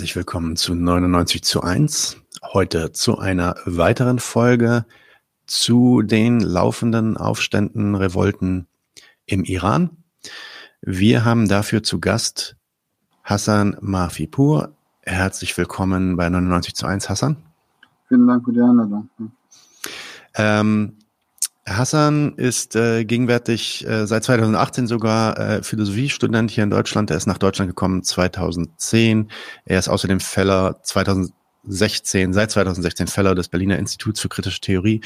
Herzlich willkommen zu 99 zu 1. Heute zu einer weiteren Folge zu den laufenden Aufständen, Revolten im Iran. Wir haben dafür zu Gast Hassan Mahfipur. Herzlich willkommen bei 99 zu 1, Hassan. Vielen Dank für die Einladung. Ähm, Hassan ist äh, gegenwärtig äh, seit 2018 sogar äh, Philosophiestudent hier in Deutschland. Er ist nach Deutschland gekommen 2010. Er ist außerdem Feller 2016, seit 2016 Fellow des Berliner Instituts für kritische Theorie.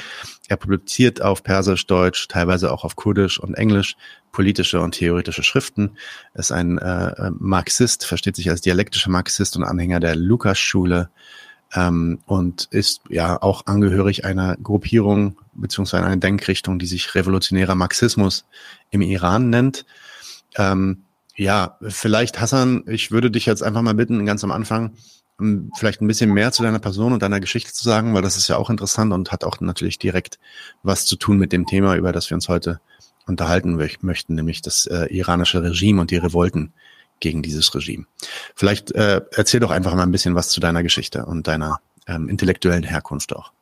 Er publiziert auf Persisch, Deutsch, teilweise auch auf Kurdisch und Englisch politische und theoretische Schriften. Er ist ein äh, Marxist, versteht sich als dialektischer Marxist und Anhänger der Lukas-Schule ähm, und ist ja auch angehörig einer Gruppierung beziehungsweise einer Denkrichtung, die sich revolutionärer Marxismus im Iran nennt. Ähm, ja, vielleicht Hassan, ich würde dich jetzt einfach mal bitten, ganz am Anfang um vielleicht ein bisschen mehr zu deiner Person und deiner Geschichte zu sagen, weil das ist ja auch interessant und hat auch natürlich direkt was zu tun mit dem Thema, über das wir uns heute unterhalten möchten, nämlich das äh, iranische Regime und die Revolten gegen dieses Regime. Vielleicht äh, erzähl doch einfach mal ein bisschen was zu deiner Geschichte und deiner ähm, intellektuellen Herkunft auch.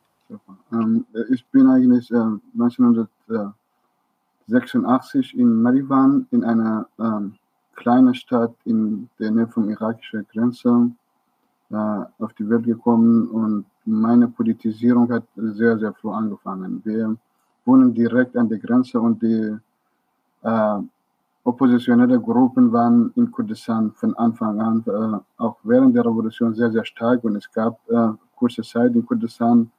Ähm, ich bin eigentlich äh, 1986 in Marivan in einer ähm, kleinen Stadt in der Nähe vom irakischen Grenze äh, auf die Welt gekommen und meine Politisierung hat sehr, sehr früh angefangen. Wir wohnen direkt an der Grenze und die äh, oppositionelle Gruppen waren in Kurdistan von Anfang an, äh, auch während der Revolution, sehr, sehr stark. Und es gab äh, kurze Zeit in Kurdistan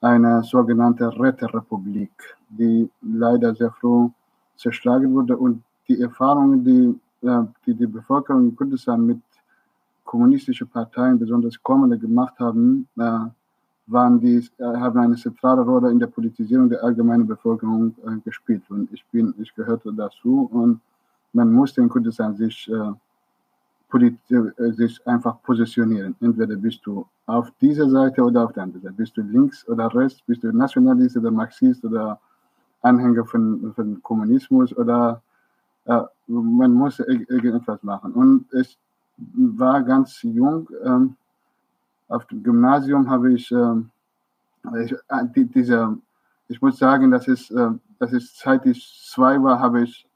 eine sogenannte Räterepublik, die leider sehr früh zerschlagen wurde. Und die Erfahrungen, die äh, die, die Bevölkerung in Kurdistan mit kommunistischen Parteien, besonders Kommende, gemacht haben, äh, waren die, äh, haben eine zentrale Rolle in der Politisierung der allgemeinen Bevölkerung äh, gespielt. Und ich bin, ich gehörte dazu. Und man musste in Kurdistan sich, äh, äh, sich einfach positionieren. Entweder bist du auf dieser Seite oder auf der anderen Seite. Bist du links oder rechts, bist du Nationalist oder Marxist oder Anhänger von, von Kommunismus oder äh, man muss irgendetwas machen. Und ich war ganz jung. Ähm, auf dem Gymnasium habe ich, ähm, ich äh, die, diese, ich muss sagen, das ist, äh, das ist, seit ich zwei war, habe ich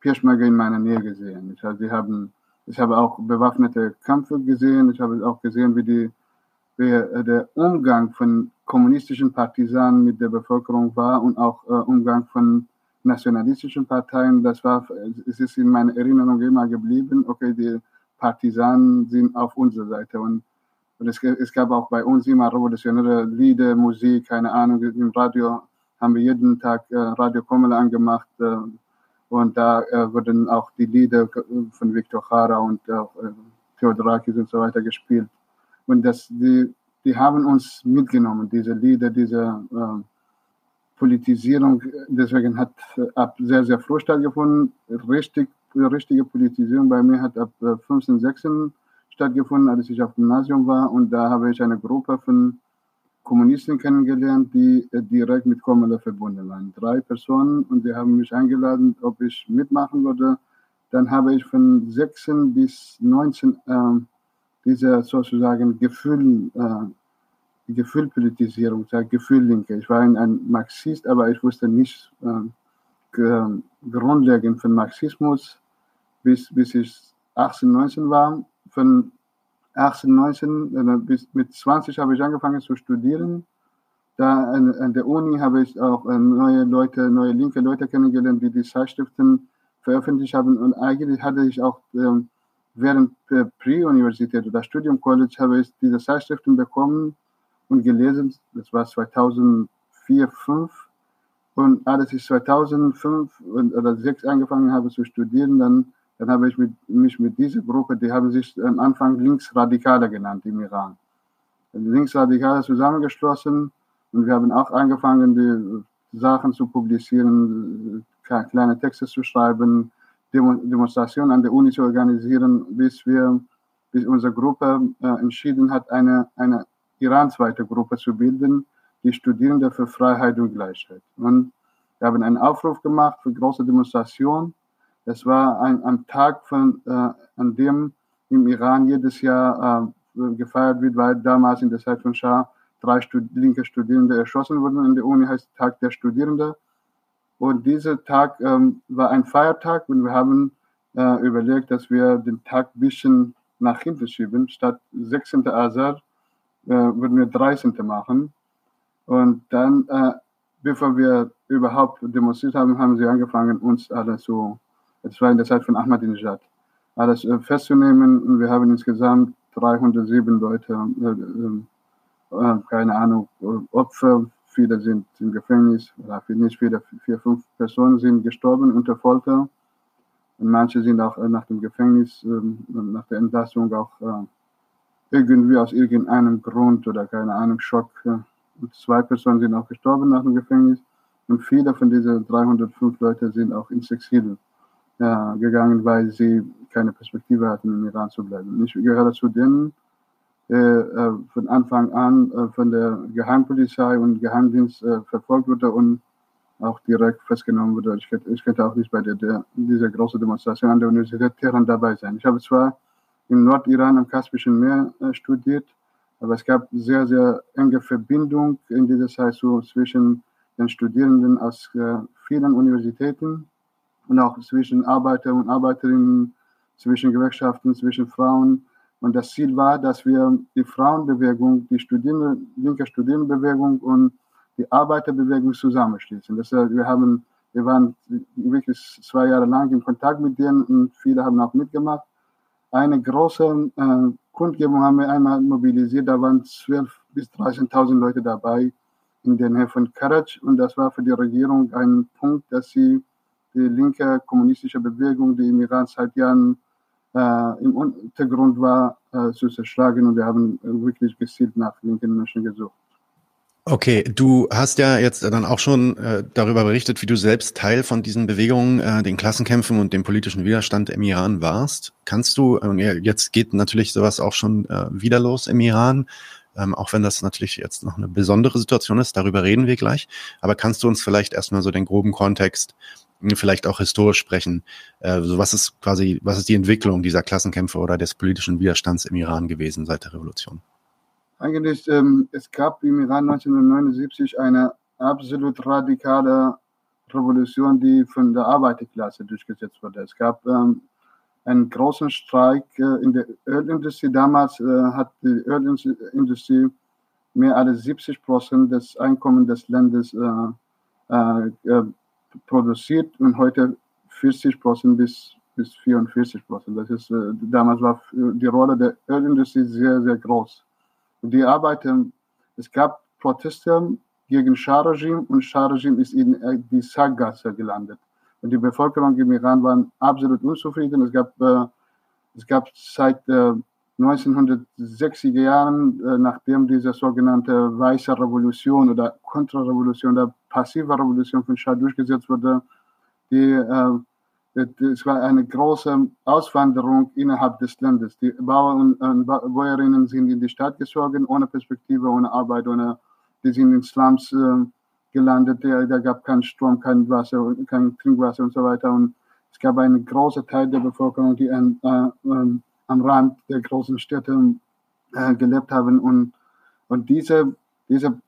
Peschmerga in meiner Nähe gesehen. Ich, also, haben, ich habe auch bewaffnete Kämpfe gesehen. Ich habe auch gesehen, wie, die, wie äh, der Umgang von kommunistischen Partisanen mit der Bevölkerung war und auch äh, Umgang von nationalistischen Parteien. Das war, es ist in meiner Erinnerung immer geblieben. Okay, die Partisanen sind auf unserer Seite und und es, es, gab auch bei uns immer revolutionäre Lieder, Musik, keine Ahnung. Im Radio haben wir jeden Tag äh, Radio Kommel angemacht. Äh, und da äh, wurden auch die Lieder von Viktor Jara und äh, Theodorakis und so weiter gespielt. Und das, die, die haben uns mitgenommen, diese Lieder, diese äh, Politisierung. Deswegen hat äh, ab sehr, sehr früh stattgefunden. Richtig, richtige Politisierung bei mir hat ab 15, äh, 16 stattgefunden, als ich auf dem Gymnasium war. Und da habe ich eine Gruppe von Kommunisten kennengelernt, die äh, direkt mit Komala verbunden waren. Drei Personen und die haben mich eingeladen, ob ich mitmachen würde. Dann habe ich von 16 bis 19 äh, diese sozusagen Gefühl, äh, Gefühlpolitisierung, Gefühllinke. Ich war ein, ein, Marxist, aber ich wusste nicht äh, grundlegend von Marxismus, bis, bis ich 18, 19 war. Von 18, 19 äh, bis mit 20 habe ich angefangen zu studieren. Da an, an der Uni habe ich auch äh, neue Leute, neue linke Leute kennengelernt, die die Zeitschriften veröffentlicht haben. Und eigentlich hatte ich auch ähm, während der Pre-Universität oder Studium College habe ich diese Zeitschriften bekommen und gelesen. Das war 2004, 2005. Und als ich 2005 oder 2006 angefangen habe zu studieren, dann dann habe ich mit, mich mit dieser Gruppe, die haben sich am Anfang Linksradikale genannt im Iran. Linksradikale zusammengeschlossen und wir haben auch angefangen, die Sachen zu publizieren, kleine Texte zu schreiben, Demonstrationen an der Uni zu organisieren, bis wir, bis unsere Gruppe äh, entschieden hat, eine, eine iransweite Gruppe zu bilden, die Studierende für Freiheit und Gleichheit. Und wir haben einen Aufruf gemacht für große Demonstrationen es war ein, ein Tag, von, äh, an dem im Iran jedes Jahr gefeiert wird, weil damals in der Zeit von Schah drei Stud linke Studierende erschossen wurden in der Uni, heißt Tag der Studierende. Und dieser Tag ähm, war ein Feiertag und wir haben äh, überlegt, dass wir den Tag ein bisschen nach hinten schieben. Statt 16. Azar äh, würden wir 13. machen. Und dann, äh, bevor wir überhaupt demonstriert haben, haben sie angefangen, uns alles so, es war in der Zeit von Ahmadinejad, alles äh, festzunehmen. Wir haben insgesamt 307 Leute, äh, äh, keine Ahnung, Opfer, viele sind im Gefängnis, oder nicht viele, vier, fünf Personen sind gestorben unter Folter. Und manche sind auch nach dem Gefängnis, nach der Entlassung auch irgendwie aus irgendeinem Grund oder keine Ahnung, Schock. Und zwei Personen sind auch gestorben nach dem Gefängnis. Und viele von diesen 305 Leuten sind auch ins Exil ja, gegangen, weil sie keine Perspektive hatten, im Iran zu bleiben. Ich gehöre zu denen, äh, äh, von Anfang an äh, von der Geheimpolizei und Geheimdienst äh, verfolgt wurde und auch direkt festgenommen wurde. Ich, ich könnte auch nicht bei der, der, dieser großen Demonstration an der Universität Teheran dabei sein. Ich habe zwar im Nordiran am Kaspischen Meer äh, studiert, aber es gab sehr, sehr enge Verbindung in dieser Zeit so zwischen den Studierenden aus äh, vielen Universitäten und auch zwischen Arbeiter und Arbeiterinnen, zwischen Gewerkschaften, zwischen Frauen. Und das Ziel war, dass wir die Frauenbewegung, die Studierende, linke Studierendenbewegung und die Arbeiterbewegung zusammenschließen. Das, wir, haben, wir waren wirklich zwei Jahre lang in Kontakt mit denen und viele haben auch mitgemacht. Eine große äh, Kundgebung haben wir einmal mobilisiert, da waren 12.000 bis 13.000 Leute dabei in der Nähe von Karaj und das war für die Regierung ein Punkt, dass sie die linke kommunistische Bewegung, die im Iran seit Jahren äh, im Untergrund war, äh, zu zerschlagen und wir haben wirklich gezielt nach linken Menschen gesucht. Okay, du hast ja jetzt dann auch schon äh, darüber berichtet, wie du selbst Teil von diesen Bewegungen, äh, den Klassenkämpfen und dem politischen Widerstand im Iran warst. Kannst du, äh, jetzt geht natürlich sowas auch schon äh, wieder los im Iran, ähm, auch wenn das natürlich jetzt noch eine besondere Situation ist, darüber reden wir gleich. Aber kannst du uns vielleicht erstmal so den groben Kontext, vielleicht auch historisch sprechen? Äh, so was ist quasi, was ist die Entwicklung dieser Klassenkämpfe oder des politischen Widerstands im Iran gewesen seit der Revolution? Eigentlich, ähm, es gab im Iran 1979 eine absolut radikale Revolution, die von der Arbeiterklasse durchgesetzt wurde. Es gab ähm, einen großen Streik äh, in der Ölindustrie. Damals äh, hat die Ölindustrie mehr als 70 Prozent des Einkommens des Landes äh, äh, produziert und heute 40 Prozent bis, bis 44 Prozent. Das ist, äh, damals war die Rolle der Ölindustrie sehr, sehr groß die Arbeiter, es gab Proteste gegen Schah-Regime und Schah-Regime ist in äh, die Sackgasse gelandet. Und die Bevölkerung im Iran war absolut unzufrieden. Es gab, äh, es gab seit äh, 1960er Jahren, äh, nachdem diese sogenannte Weiße Revolution oder Kontrarevolution, der passive Revolution von Schah durchgesetzt wurde, die äh, es war eine große Auswanderung innerhalb des Landes. Die Bauern und Bäuerinnen sind in die Stadt gezogen, ohne Perspektive, ohne Arbeit, ohne, die sind in Slums äh, gelandet. Da, da gab keinen Strom, kein Wasser, kein Trinkwasser und so weiter. Und es gab einen großen Teil der Bevölkerung, die an, äh, äh, am Rand der großen Städte äh, gelebt haben. Und, und diese, diese,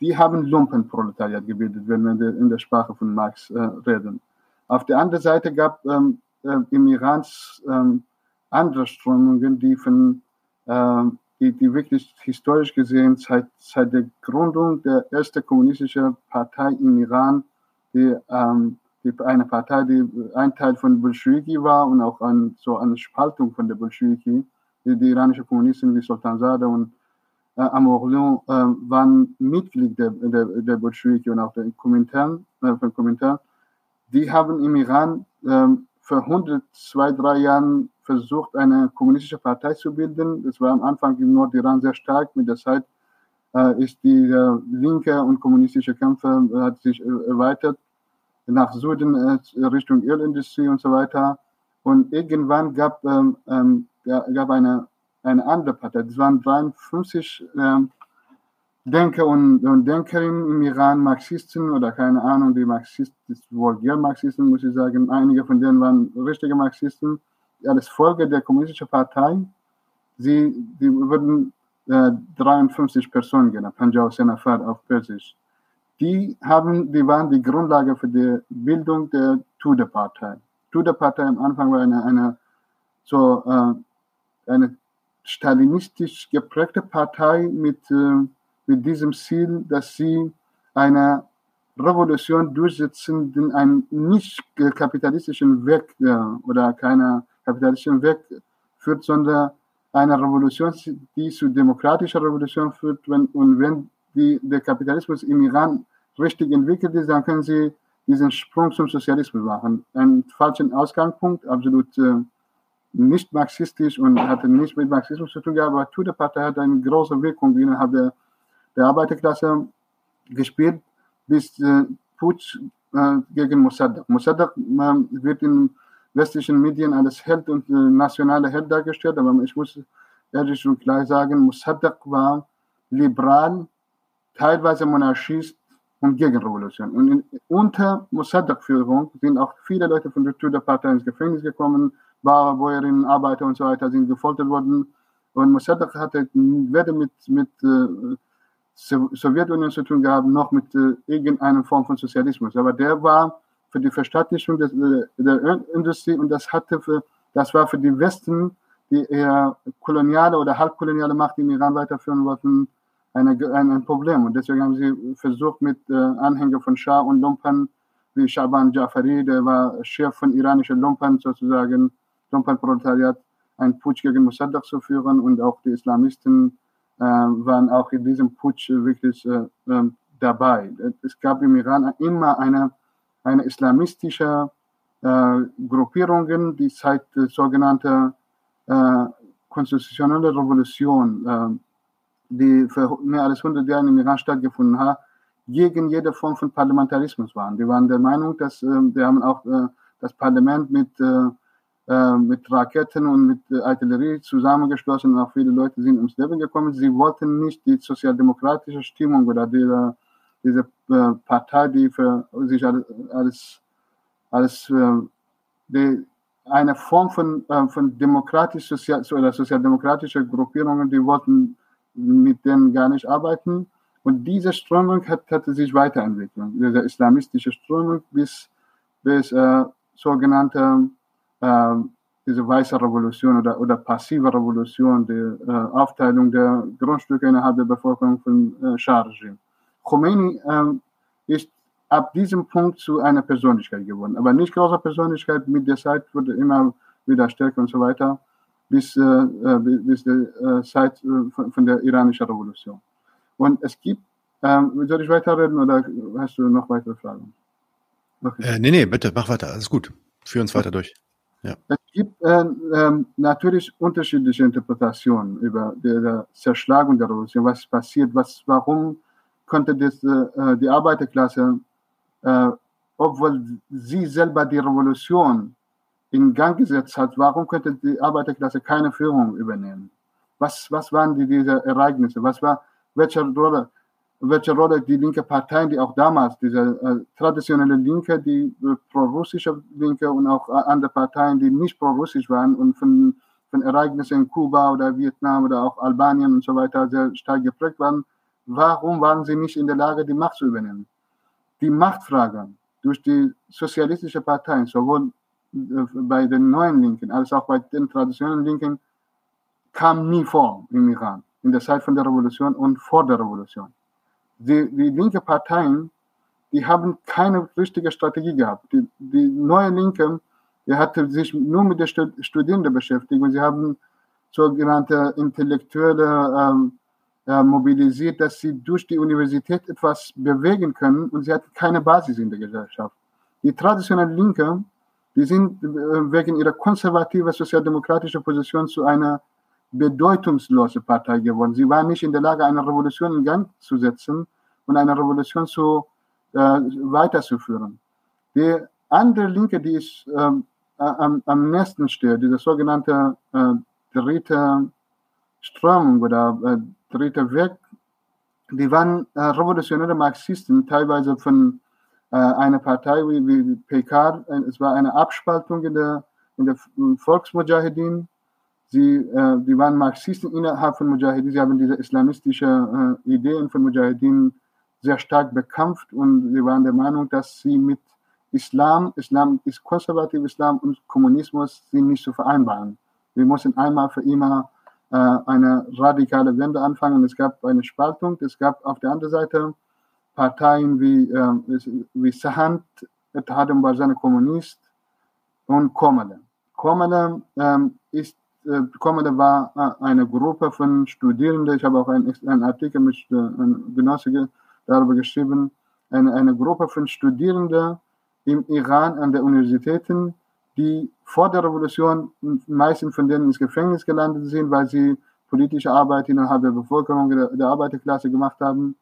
die haben Lumpenproletariat gebildet, wenn wir in der Sprache von Marx äh, reden. Auf der anderen Seite gab ähm, äh, im Iran ähm, andere Strömungen, die von äh, die, die wirklich historisch gesehen seit, seit der Gründung der ersten kommunistischen Partei im Iran, die, ähm, eine Partei, die ein Teil von Bolschewiki war und auch ein, so eine Spaltung von der Bolschewiki, die, die iranische Kommunisten wie Sultan Sultanzade und äh, Amorlion äh, waren Mitglied der, der, der Bolschewiki und auch der Komintern, äh, die haben im Iran ähm, für 100, zwei, drei Jahren versucht, eine kommunistische Partei zu bilden. Das war am Anfang im Nordiran sehr stark. Mit der Zeit äh, ist die äh, linke und kommunistische Kämpfe äh, hat sich äh, erweitert nach Süden äh, Richtung Ölindustrie und so weiter. Und irgendwann gab ähm, ähm, gab eine eine andere Partei. Das waren 53 ähm, Denker und, und Denkerinnen im Iran, Marxisten oder keine Ahnung, die Marxisten, Vulgär-Marxisten, muss ich sagen, einige von denen waren richtige Marxisten, als Folge der kommunistischen Partei sie, sie wurden äh, 53 Personen genannt, Panjau Senafar auf Persisch. Die haben, die waren die Grundlage für die Bildung der Tudeh-Partei. Tudeh-Partei am Anfang war eine, eine so äh, eine stalinistisch geprägte Partei mit, äh, mit diesem Ziel, dass sie eine Revolution durchsetzen, den einen nicht kapitalistischen Weg äh, oder keinen kapitalistischen Weg führt, sondern eine Revolution, die zu demokratischer Revolution führt. Wenn, und wenn die, der Kapitalismus im Iran richtig entwickelt ist, dann können sie diesen Sprung zum Sozialismus machen. Einen falschen Ausgangspunkt, absolut äh, nicht marxistisch und hatte nicht mit Marxismus zu tun aber Tudeh-Partei hat eine große Wirkung innerhalb der, der Arbeiterklasse gespielt, bis äh, Putsch äh, gegen Mossadegh. Mossadegh äh, wird in westlichen Medien als Held und äh, nationaler Held dargestellt, aber ich muss ehrlich und klar sagen, Mossadegh war liberal, teilweise Monarchist und Gegenrevolution. Und unter Mossadegh-Führung sind auch viele Leute von der Tudeh-Partei ins Gefängnis gekommen, Bauern, Arbeiter und so weiter sind gefoltert worden. Und Mossadegh hatte weder mit, mit äh, Sowjetunion zu tun gehabt, noch mit äh, irgendeiner Form von Sozialismus. Aber der war für die Verstaatlichung des, äh, der Industrie und das hatte für, das war für die Westen, die eher koloniale oder halbkoloniale Macht im Iran weiterführen wollten, eine, ein, ein Problem. Und deswegen haben sie versucht, mit äh, Anhängern von Schah und Lumpen, wie Shaban Jafari, der war Chef von iranischen Lumpen sozusagen, Lumpenproletariat, einen Putsch gegen Mossadegh zu führen und auch die Islamisten äh, waren auch in diesem Putsch wirklich äh, ähm, dabei. Es gab im Iran immer eine, eine islamistische äh, Gruppierungen, die seit der sogenannten äh, konstitutionellen Revolution, äh, die für mehr als 100 Jahre im Iran stattgefunden hat, gegen jede Form von Parlamentarismus waren. Die waren der Meinung, dass äh, die haben auch äh, das Parlament mit äh, äh, mit Raketen und mit äh, Artillerie zusammengeschlossen. Auch viele Leute sind ums Leben gekommen. Sie wollten nicht die sozialdemokratische Stimmung oder diese, diese äh, Partei, die für sich als, als die, eine Form von, von demokratisch sozial, oder sozialdemokratischer Gruppierungen, die wollten mit denen gar nicht arbeiten. Und diese Strömung hat, hatte sich weiterentwickelt, diese islamistische Strömung bis, bis äh, sogenannte äh, diese weiße Revolution oder, oder passive Revolution, die äh, Aufteilung der Grundstücke innerhalb der Bevölkerung von äh, Schah-Regime. Khomeini äh, ist ab diesem Punkt zu einer Persönlichkeit geworden, aber nicht große Persönlichkeit, mit der Zeit wurde immer wieder stärker und so weiter, bis, äh, äh bis die äh, Zeit äh, von, von, der iranischen Revolution. Und es gibt, ähm, soll ich weiterreden oder hast du noch weitere Fragen? Okay. Äh, nee, nee, bitte, mach weiter, alles gut. Führ uns weiter durch. Ja. Es gibt äh, äh, natürlich unterschiedliche Interpretationen über die, Zerschlagung der Revolution, was passiert, was, warum konnte das, äh, die Arbeiterklasse, äh, obwohl sie selber die Revolution in Gang gesetzt hat, warum könnte die Arbeiterklasse keine Führung übernehmen? Was, was waren die, diese Ereignisse? Was war, welche Rolle? welche Rolle die linke Parteien, die auch damals, diese äh, traditionelle Linke, die äh, pro-russische Linke und auch äh, andere Parteien, die nicht pro-russisch waren und von, von Ereignissen in Kuba oder Vietnam oder auch Albanien und so weiter sehr stark geprägt waren, warum waren sie nicht in der Lage, die Macht zu übernehmen? Die Machtfrage durch die sozialistische Parteien, sowohl bei den neuen Linken als auch bei den traditionellen Linken, kam nie vor im Iran, in der Zeit von der Revolution und vor der Revolution die, die linke Parteien, die haben keine richtige Strategie gehabt. Die, die neue Linke, die hatte sich nur mit den Studierenden beschäftigt und sie haben sogenannte Intellektuelle ähm, äh, mobilisiert, dass sie durch die Universität etwas bewegen können und sie hatten keine Basis in der Gesellschaft. Die traditionelle Linke, die sind äh, wegen ihrer konservativen sozialdemokratischen Position zu einer bedeutungslose Partei geworden. Sie war nicht in der Lage, eine Revolution in Gang zu setzen und eine Revolution zu, äh, weiterzuführen. Die andere Linke, die ist ähm, am, am nächsten steht, diese sogenannte äh, dritte Strömung oder äh, dritte Weg, die waren äh, revolutionäre Marxisten, teilweise von äh, einer Partei wie, wie PK. Es war eine Abspaltung in der, in der Volksmujahedin Sie, äh, die waren Marxisten innerhalb von Mujahideen. Sie haben diese islamistischen äh, Ideen von Mujahideen sehr stark bekämpft und sie waren der Meinung, dass sie mit Islam, Islam ist konservativ Islam und Kommunismus sind nicht zu vereinbaren. Wir müssen einmal für immer äh, eine radikale Wende anfangen. Es gab eine Spaltung. Es gab auf der anderen Seite Parteien wie, äh, wie Sahand, Etihadum war seine Kommunist und Komale. Komale ähm, ist äh, Komale war äh, eine Gruppe von Studierenden. Ich habe auch einen, einen Artikel mit äh, einem Genosse darüber geschrieben. Eine, eine Gruppe von Studierenden im Iran an der Universitäten, die vor der Revolution meisten von denen ins Gefängnis gelandet sind, weil sie politische Arbeit innerhalb der Bevölkerung der, der Arbeiterklasse gemacht haben.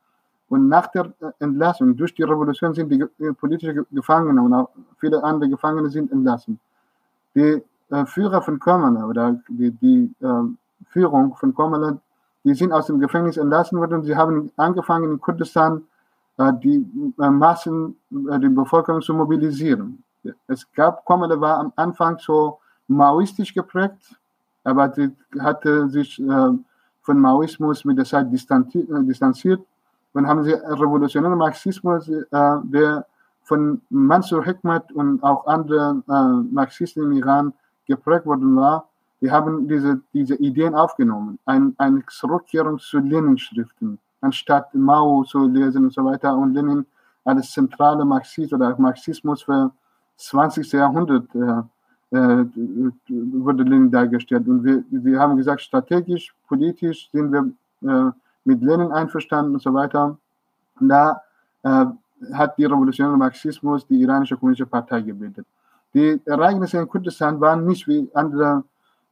Und nach der Entlassung durch die Revolution sind die politischen Gefangenen und auch viele andere Gefangene sind entlassen. Die äh, Führer von Komala oder die, die äh, Führung von Komala, die sind aus dem Gefängnis entlassen worden und sie haben angefangen in Kurdistan äh, die äh, Massen, äh, die Bevölkerung zu mobilisieren. Es gab, Komala war am Anfang so maoistisch geprägt, aber sie hatte sich äh, von Maoismus mit der Zeit distanziert und haben sie revolutionären Marxismus, der von Mansur Hekmat und auch anderen Marxisten im Iran geprägt worden war, wir haben diese, diese Ideen aufgenommen. Ein, eine Zurückkehrung zu Lenin-Schriften, anstatt Mao zu lesen und so weiter. Und Lenin als zentrale Marxist oder Marxismus für 20. Jahrhundert äh, äh, wurde Lenin dargestellt. Und wir, wir haben gesagt, strategisch, politisch sind wir äh, mit Lenin einverstanden und so weiter. Und da äh, hat die revolutionäre Marxismus die iranische kommunistische Partei gebildet. Die Ereignisse in Kurdistan waren nicht wie andere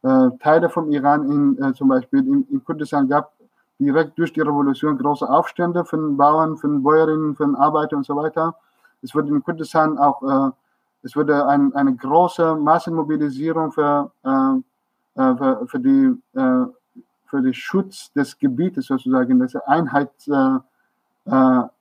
äh, Teile vom Iran, in, äh, zum Beispiel in, in, Kurdistan gab direkt durch die Revolution große Aufstände von Bauern, von Bäuerinnen, von Arbeitern und so weiter. Es wurde in Kurdistan auch, äh, es wurde ein, eine große Massenmobilisierung für, äh, äh, für, für, die, äh, für den Schutz des Gebietes sozusagen, das Einheit,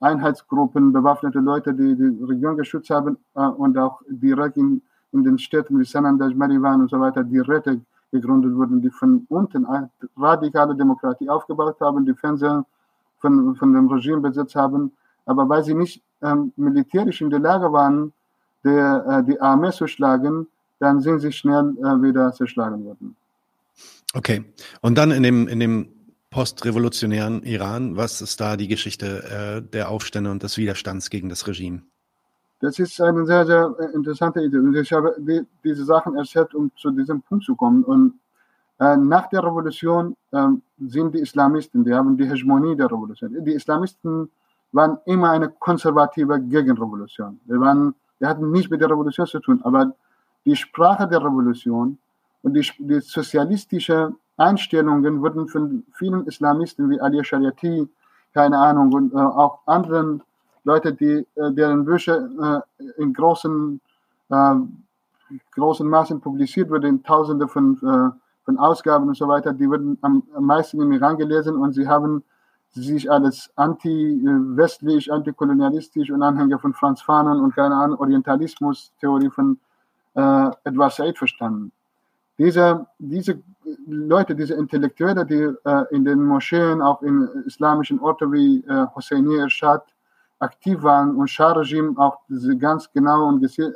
Einheitsgruppen, bewaffnete Leute, die die Region geschützt haben und auch direkt in in den Städten wie Sanandaj, Marivan und so weiter die Räte gegründet wurden, die von unten radikale Demokratie aufgebaut haben, die Fernseher von, von dem Regime besetzt haben. Aber weil sie nicht ähm, militärisch in der Lage waren, der, äh, die Armee zu schlagen, dann sind sie schnell äh, wieder zerschlagen worden. Okay. Und dann in dem, in dem postrevolutionären Iran, was ist da die Geschichte äh, der Aufstände und des Widerstands gegen das Regime? Das ist eine sehr, sehr äh, interessante Idee. Und ich habe die, diese Sachen erzählt, um zu diesem Punkt zu kommen. Und äh, nach der Revolution äh, sind die Islamisten, die haben die Hegemonie der Revolution. Die Islamisten waren immer eine konservative Gegenrevolution. Die, waren, die hatten nichts mit der Revolution zu tun, aber die Sprache der Revolution und die, die sozialistische Einstellungen wurden von vielen Islamisten wie Ali Shariati, keine Ahnung, und äh, auch anderen Leute, die, äh, deren Bücher äh, in großen, äh, großen Maßen publiziert wurden, tausende von, von Ausgaben und so weiter, die wurden am, am meisten im Iran gelesen und sie haben sich als anti-westlich, antikolonialistisch und Anhänger von Franz Fanon und keine Ahnung, Orientalismus-Theorie von äh, Edward Said verstanden. Diese, diese Leute, diese Intellektuelle, die äh, in den Moscheen, auch in islamischen Orten wie äh, Hosseini Ershad, aktiv waren und Schah-Regime auch ganz genau und äh,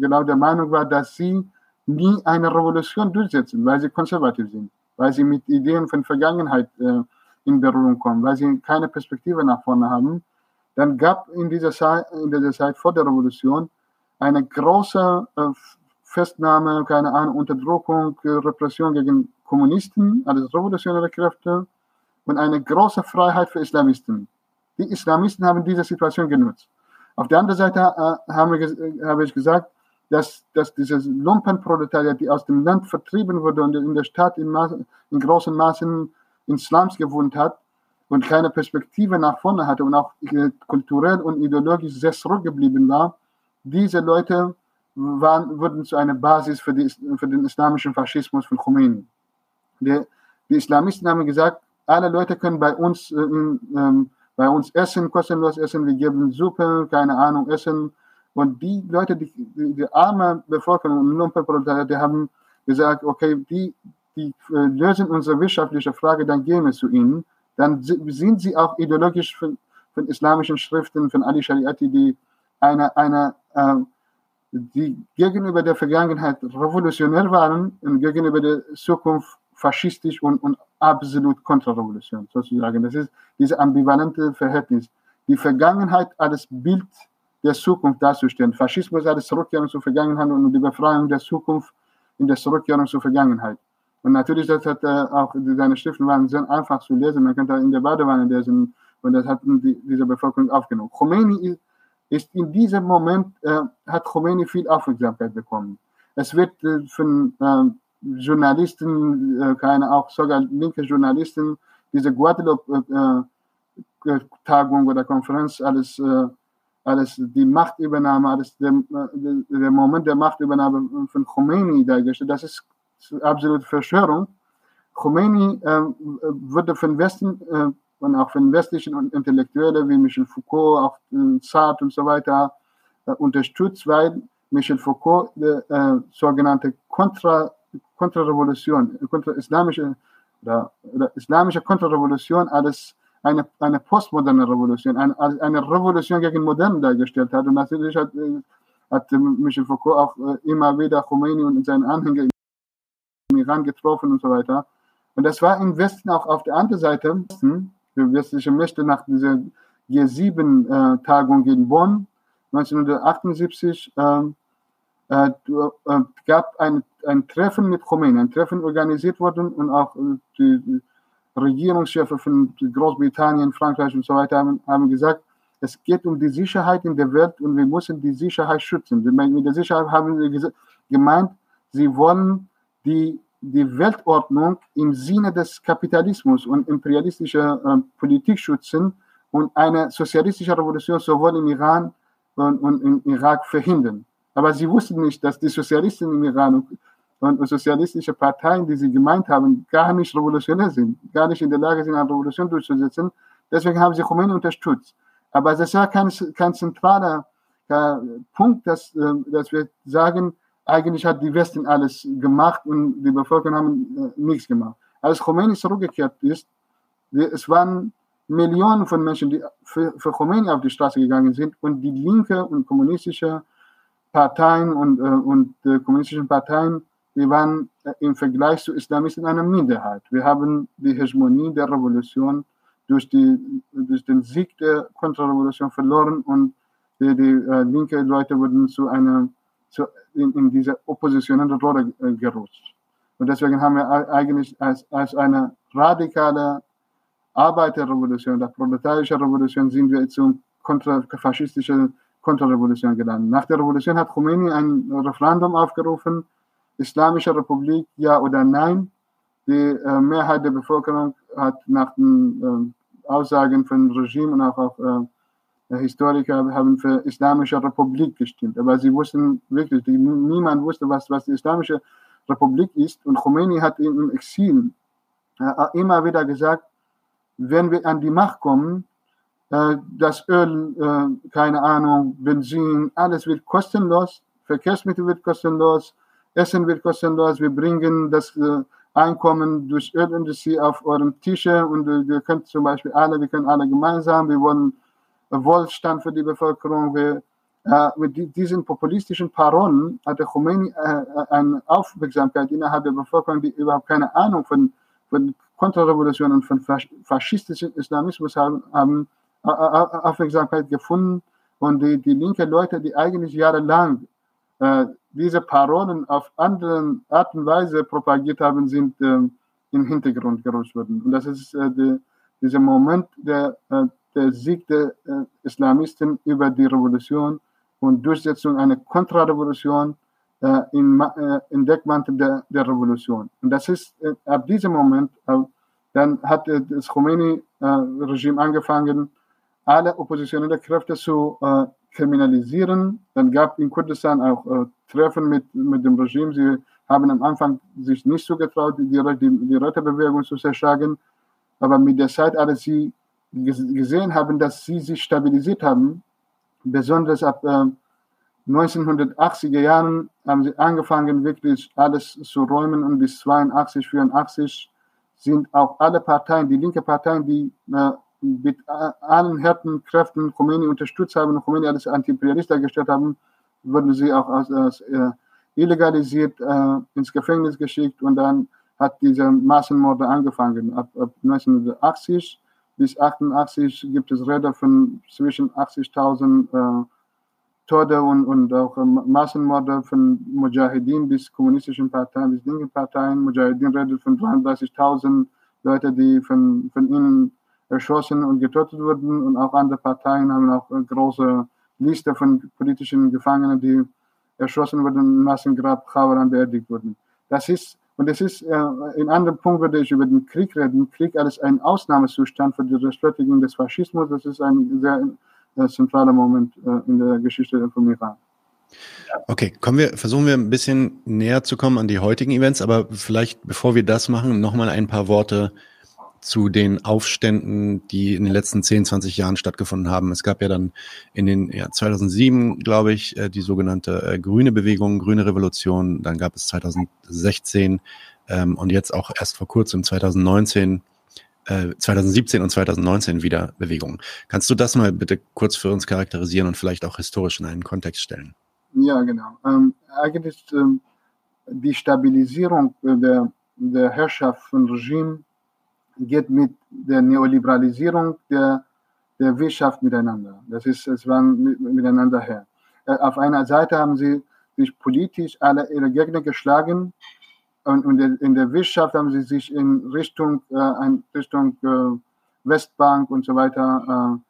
genau der Meinung war, dass sie nie eine Revolution durchsetzen, weil sie konservativ sind, weil sie mit Ideen von Vergangenheit äh, in Berührung kommen, weil sie keine Perspektive nach vorne haben, dann gab in dieser Zeit, in dieser Zeit vor der Revolution eine große äh, Festnahme, keine Ahnung, Unterdrückung, Repression gegen Kommunisten, also revolutionäre Kräfte und eine große Freiheit für Islamisten. Die Islamisten haben diese Situation genutzt. Auf der anderen Seite äh, ich, habe ich gesagt, dass, dass dieses Lumpenproletariat, die aus dem Land vertrieben wurde und in der Stadt in, Maßen, in großen Maßen in Slums gewohnt hat und keine Perspektive nach vorne hatte und auch äh, kulturell und ideologisch sehr zurückgeblieben war, diese Leute waren, wurden zu einer Basis für, die, für den islamischen Faschismus von Khomeini. Die, die Islamisten haben gesagt, alle Leute können bei uns äh, ähm, bei uns essen, kostenlos essen, wir geben Suppe, keine Ahnung, Essen. Und die Leute, die, die, die arme Bevölkerung und Lumpenproletariat, die haben gesagt, okay, die, die äh, lösen unsere wirtschaftliche Frage, dann gehen wir zu ihnen. Dann sind sie auch ideologisch von, von islamischen Schriften, von Ali Shariati, die eine, eine äh, die gegenüber der Vergangenheit revolutionär waren und gegenüber der Zukunft faschistisch und, und absolut Kontrarevolution sozusagen. Das ist dieses ambivalente Verhältnis. Die Vergangenheit als Bild der Zukunft darzustellen. Faschismus als Zurückkehrung zur Vergangenheit und die Befreiung der Zukunft in der Zurückkehrung zur Vergangenheit. Und natürlich, das hat äh, auch, seine Schriften waren sehr einfach zu lesen. Man könnte in der Badewanne lesen und das hat die, diese Bevölkerung aufgenommen. Khomeini ist, ist in diesem Moment, äh, hat Khomeini viel Aufmerksamkeit bekommen. Es wird äh, von äh, Journalisten, äh, keine auch sogar linke Journalisten, diese Guadeloupe äh, Tagung oder Konferenz alles alles die Machtübernahme, alles der, der Moment der Machtübernahme von Khomeini dargestellt. Das ist absolute Verschwörung. Khomeini äh, wurde von Westen äh, und auch von westlichen Intellektuellen wie Michel Foucault, auch äh, Sartre und so weiter äh, unterstützt, weil Michel Foucault die äh, sogenannte Kontra, Kontrarevolution, kontra-islamische oder, oder islamische Kontrarevolution als eine, eine postmoderne Revolution, eine, eine Revolution gegen Modern dargestellt hat. Und natürlich hat, äh, hat Michel Foucault auch äh, immer wieder Khomeini und seine Anhänger im Iran getroffen und so weiter. Und das war im Westen auch auf der anderen Seite, die westliche Mächte nach dieser G7-Tagung in Bonn 1978 ähm, äh, äh, gab ein, ein Treffen mit Khomeini, ein Treffen organisiert worden und auch äh, die, Regierungschefe von Großbritannien, Frankreich und so weiter haben, haben gesagt, es geht um die Sicherheit in der Welt und wir müssen die Sicherheit schützen. Mit der Sicherheit haben sie gemeint, sie wollen die, die Weltordnung im Sinne des Kapitalismus und imperialistischer äh, Politik schützen und eine sozialistische Revolution sowohl im Iran und, und im Irak verhindern. Aber sie wussten nicht, dass die Sozialisten im Iran und sozialistische Parteien, die sie gemeint haben, gar nicht revolutionär sind, gar nicht in der Lage sind, eine Revolution durchzusetzen. Deswegen haben sie Khomeini unterstützt. Aber das war kein, kein zentraler äh, Punkt, dass, äh, dass wir sagen, eigentlich hat die Westen alles gemacht und die Bevölkerung haben äh, nichts gemacht. Als Khomeini zurückgekehrt ist, es waren Millionen von Menschen, die für, für Khomeini auf die Straße gegangen sind und die linke und kommunistische Parteien und, äh, und äh, kommunistischen Parteien wir waren äh, im Vergleich zu Islamisten eine Minderheit. Wir haben die Hegemonie der Revolution durch, die, durch den Sieg der Kontrarevolution verloren und die, die äh, linke Leute wurden zu einer, zu, in, in diese oppositionelle Rolle äh, gerutscht. Und deswegen haben wir eigentlich als, als eine radikale Arbeiterrevolution, der proletarische Revolution, sind wir zum kontra, faschistischen Kontrarevolution gelandet. Nach der Revolution hat Khomeini ein Referendum aufgerufen, Islamische Republik, ja oder nein. Die äh, Mehrheit der Bevölkerung hat nach den äh, Aussagen von Regime und auch, auch äh, Historiker haben für Islamische Republik gestimmt. Aber sie wussten wirklich, die, niemand wusste, was, was die Islamische Republik ist. Und Khomeini hat im Exil äh, immer wieder gesagt, wenn wir an die Macht kommen, äh, das Öl, äh, keine Ahnung, Benzin, alles wird kostenlos, Verkehrsmittel wird kostenlos, Essen wird kostenlos, wir bringen das äh, Einkommen durch Ölindustrie auf euren Tische und äh, wir können zum Beispiel alle, wir können alle gemeinsam, wir wollen Wohlstand für die Bevölkerung. Wir, äh, mit diesen populistischen Parolen hatte Khomeini äh, eine Aufmerksamkeit innerhalb der Bevölkerung, die überhaupt keine Ahnung von, von Konterrevolution und von faschistischen Islamismus haben, haben Aufmerksamkeit gefunden. Und die, die linke Leute, die eigentlich jahrelang äh, diese Parolen auf andere Art und Weise propagiert haben, sind äh, im Hintergrund gerutscht worden. Und das ist äh, die, dieser Moment der, äh, der Sieg der äh, Islamisten über die Revolution und Durchsetzung einer Kontrarevolution äh, in, äh, in Deckmantel der, der Revolution. Und das ist äh, ab diesem Moment, äh, dann hat äh, das Khomeini-Regime äh, angefangen, alle oppositionellen Kräfte zu kriminalisieren. Dann gab in Kurdistan auch Treffen mit, mit dem Regime. Sie haben am Anfang sich nicht so getraut, die, die, die Rätebewegung zu zerschlagen. Aber mit der Zeit, als sie gesehen haben, dass sie sich stabilisiert haben, besonders ab äh, 1980er Jahren haben sie angefangen, wirklich alles zu räumen und bis 82, 84 sind auch alle Parteien, die linke Parteien, die äh, mit allen harten Kräften Khomeini unterstützt haben und Khomeini als Antiimperialist dargestellt haben, wurden sie auch als, als äh, illegalisiert äh, ins Gefängnis geschickt und dann hat diese Massenmorde angefangen. Ab, ab 1980 bis 88 gibt es Räder von zwischen 80.000 äh, Tode und, und auch äh, Massenmorde von Mujahideen bis kommunistischen Parteien, bis linken Parteien. Mujahideen redet von 33.000 Leute, die von, von ihnen erschossen und getötet wurden. Und auch andere Parteien haben auch eine große Liste von politischen Gefangenen, die erschossen wurden und Massengrab Chawaran beerdigt wurden. Das ist, und das ist, äh, in einem Punkt würde ich über den Krieg reden. Krieg als ein Ausnahmezustand für die Rechtfertigung des Faschismus. Das ist ein sehr äh, zentraler Moment äh, in der Geschichte vom Iran. Okay, kommen wir, versuchen wir ein bisschen näher zu kommen an die heutigen Events, aber vielleicht, bevor wir das machen, nochmal ein paar Worte zu den Aufständen, die in den letzten 10, 20 Jahren stattgefunden haben. Es gab ja dann in den ja, 2007, glaube ich, äh, die sogenannte äh, grüne Bewegung, grüne Revolution. Dann gab es 2016 ähm, und jetzt auch erst vor kurzem 2019 2017 äh, und 2019 wieder Bewegungen. Kannst du das mal bitte kurz für uns charakterisieren und vielleicht auch historisch in einen Kontext stellen? Ja, genau. Ähm, eigentlich ähm, die Stabilisierung der, der Herrschaft von Regime geht mit der Neoliberalisierung der, der Wirtschaft miteinander. Das ist, es waren miteinander her. Äh, auf einer Seite haben sie sich politisch alle ihre Gegner geschlagen und, und in der Wirtschaft haben sie sich in Richtung, äh, in Richtung äh, Westbank und so weiter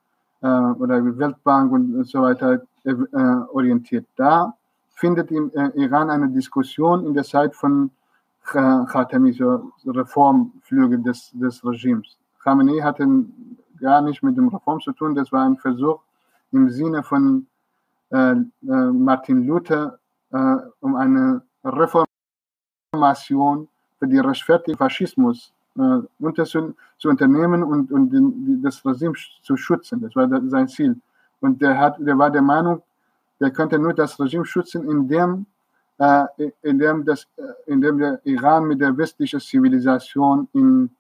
äh, äh oder Weltbank und so weiter äh, orientiert. Da findet im Iran eine Diskussion in der Zeit von Khatami, so Reformflüge des, des Regimes. Khamenei hatte gar nicht mit dem Reform zu tun, das war ein Versuch im Sinne von äh, Martin Luther, äh, um eine Reformation für die Rechtfertigung Faschismus äh, unter, zu, zu, unternehmen und, und den, das Regime zu schützen. Das war sein Ziel. Und der, hat, der war der Meinung, der könnte nur das Regime schützen, indem äh, in, dem das, äh, in dem der Iran mit der westlichen Zivilisation in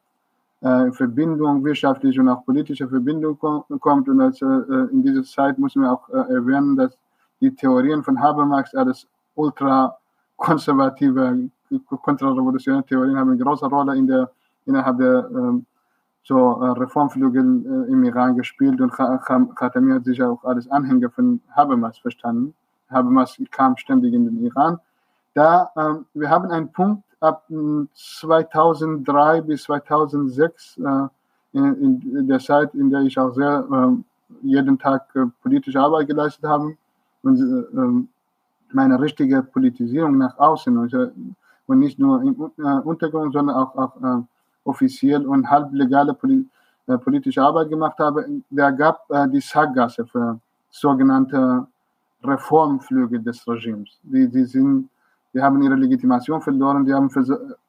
äh, Verbindung, wirtschaftliche und auch politische Verbindung kommt. Und also, in dieser Zeit müssen wir auch erwähnen, dass die Theorien von Habermas als ultra konservative, kontrarevolutionäre Theorien haben eine große Rolle in der, innerhalb der ähm, so Reformflügel im Iran gespielt und Khatami hat sich auch als Anhänger von Habermas verstanden. Habermas kam ständig in den Iran da, ähm, wir haben einen Punkt ab 2003 hm, bis 2006, äh, in, in, der Zeit, in der ich auch sehr äh, jeden Tag äh, politische Arbeit geleistet habe und äh, ähm, meine richtige Politisierung nach außen also, und nicht nur im äh, Untergrund, sondern auch, auch äh, offiziell und halblegale Poli politische Arbeit gemacht habe. Da gab die Sackgasse für sogenannte Reformflüge des Regimes. Die, die sind die haben ihre Legitimation verloren. Die haben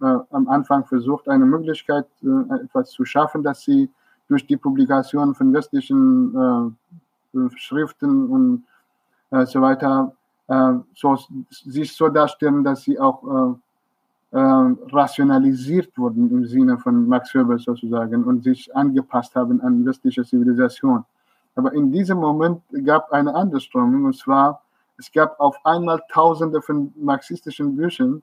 äh, am Anfang versucht, eine Möglichkeit, äh, etwas zu schaffen, dass sie durch die Publikation von westlichen äh, Schriften und äh, so weiter äh, so, sich so darstellen, dass sie auch äh, rationalisiert wurden im Sinne von Max Weber sozusagen und sich angepasst haben an westliche Zivilisation. Aber in diesem Moment gab eine andere Strömung, und zwar es gab auf einmal Tausende von marxistischen Büchern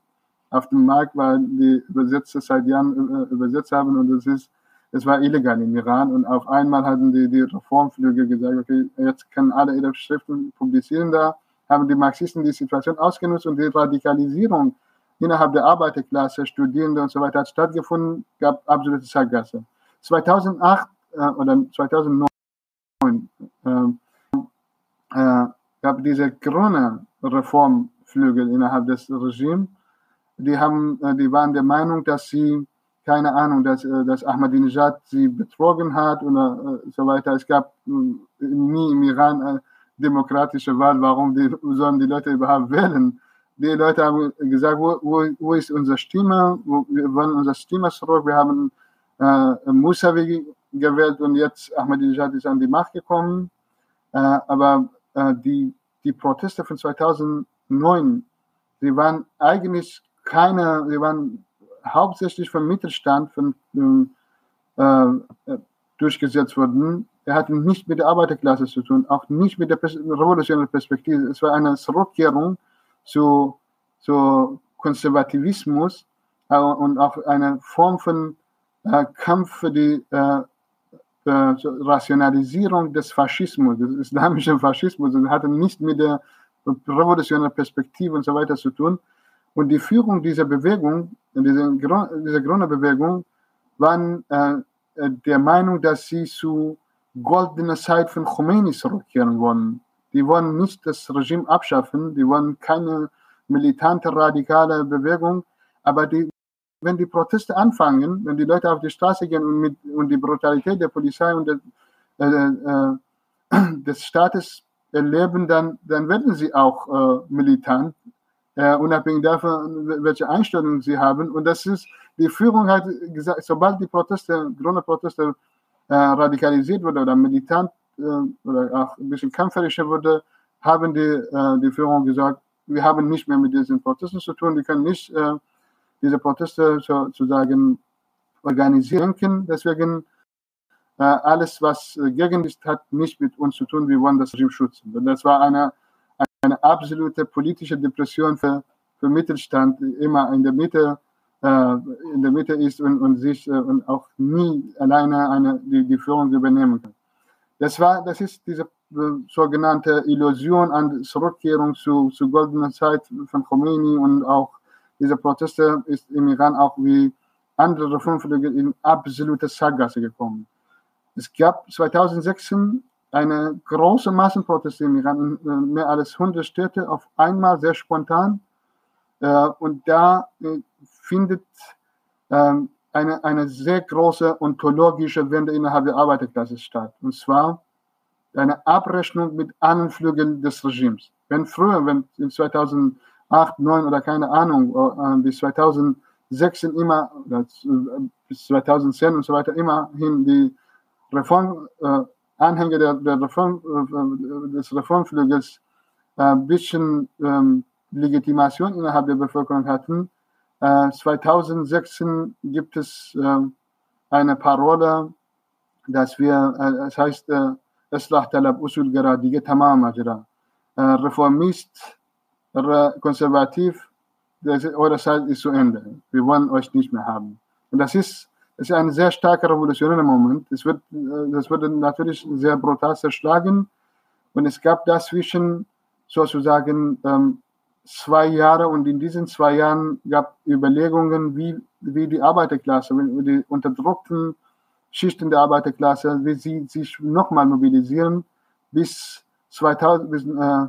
auf dem Markt, weil die Übersetzer seit Jahren äh, übersetzt haben und es ist, es war illegal im Iran und auf einmal hatten die, die Reformflüge gesagt, okay, jetzt können alle ihre Schriften publizieren da, haben die Marxisten die Situation ausgenutzt und die Radikalisierung innerhalb der Arbeiterklasse, Studierende und so weiter hat stattgefunden, gab absolute Sackgasse. 2008 äh, oder 2009 äh, äh, gab diese grüne Reformflügel innerhalb des Regimes, die, haben, äh, die waren der Meinung, dass sie, keine Ahnung, dass, äh, dass Ahmadinejad sie betrogen hat oder äh, so weiter. Es gab nie im Iran eine demokratische Wahl, warum die, sollen die Leute überhaupt wählen? Die Leute haben gesagt, wo, wo, wo ist unsere Stimme? wir wollen unsere Stimme zurück. Wir haben äh, Musavi gewählt und jetzt Ahmadinejad ist an die Macht gekommen. Äh, aber äh, die die Proteste von 2009, sie waren eigentlich keine, sie waren hauptsächlich vom Mittelstand von, äh, durchgesetzt worden. Er hatte nicht mit der Arbeiterklasse zu tun, auch nicht mit der revolutionären Perspektive. Es war eine Zurückkehrung zu, zu Konservativismus äh, und auch eine Form von äh, Kampf für die äh, Rationalisierung des Faschismus, des islamischen Faschismus. und hatte nicht mit der revolutionären Perspektive und so weiter zu tun. Und die Führung dieser Bewegung, dieser, dieser Gründerbewegung, waren äh, der Meinung, dass sie zu goldener Zeit von Khomeini zurückkehren wollen. Die wollen nicht das Regime abschaffen, die wollen keine militante, radikale Bewegung, aber die, wenn die Proteste anfangen, wenn die Leute auf die Straße gehen und, mit, und die Brutalität der Polizei und der, äh, äh, des Staates erleben, dann, dann werden sie auch äh, militant, äh, unabhängig davon, welche Einstellungen sie haben. Und das ist, die Führung hat gesagt, sobald die Proteste, Gründerproteste äh, radikalisiert wurde oder militant äh, oder auch ein bisschen kämpferischer wurde, haben die, die Führung gesagt, wir haben nicht mehr mit diesen Protesten zu tun, wir können nicht diese Proteste sozusagen organisieren. Deswegen äh, alles, was gegen ist, hat nicht mit uns zu tun, wir wollen das Regime schützen. Und das war eine, eine absolute politische Depression für, für Mittelstand, immer in der Mitte äh, in der Mitte ist und, und sich äh, und auch nie alleine eine, die, die Führung übernehmen kann. Das war, das ist diese äh, sogenannte Illusion an Zurückkehrung zu, zu goldener Zeit von Khomeini und auch diese Proteste ist im Iran auch wie andere Reformflüge in absolute Sackgasse gekommen. Es gab 2016 eine große Massenproteste im Iran in mehr als 100 Städte auf einmal sehr spontan. Und da findet ähm, eine, eine sehr große ontologische Wende innerhalb der Arbeiterklasse statt. Und zwar eine Abrechnung mit allen Flügeln des Regimes. Wenn früher, wenn in 8, 9 oder keine Ahnung, äh, äh, bis 2006 immer, bis 2010 und so weiter, immerhin die Reform, äh, Anhänger der, der Reform, äh, des Reformflügels ein bisschen ähm, Legitimation innerhalb der Bevölkerung hatten. 2016 gibt es ähm, eine Parole, dass wir, es heißt, Islah Usul Geradige Tamam Ajra. Reformist konservativ, eure Zeit ist zu Ende. Wir wollen euch nicht mehr haben. Und das ist, das ist ein sehr starker revolutionärer Moment. Es wird, äh, das wurde natürlich sehr brutal zerschlagen. Und es gab dazwischen sozusagen ähm, zwei Jahre und in diesen zwei Jahren gab Überlegungen, wie, wie die Arbeiterklasse, wie die unterdrückten Schichten der Arbeiterklasse, wie sie sich nochmal mobilisieren bis 2000, bis, äh,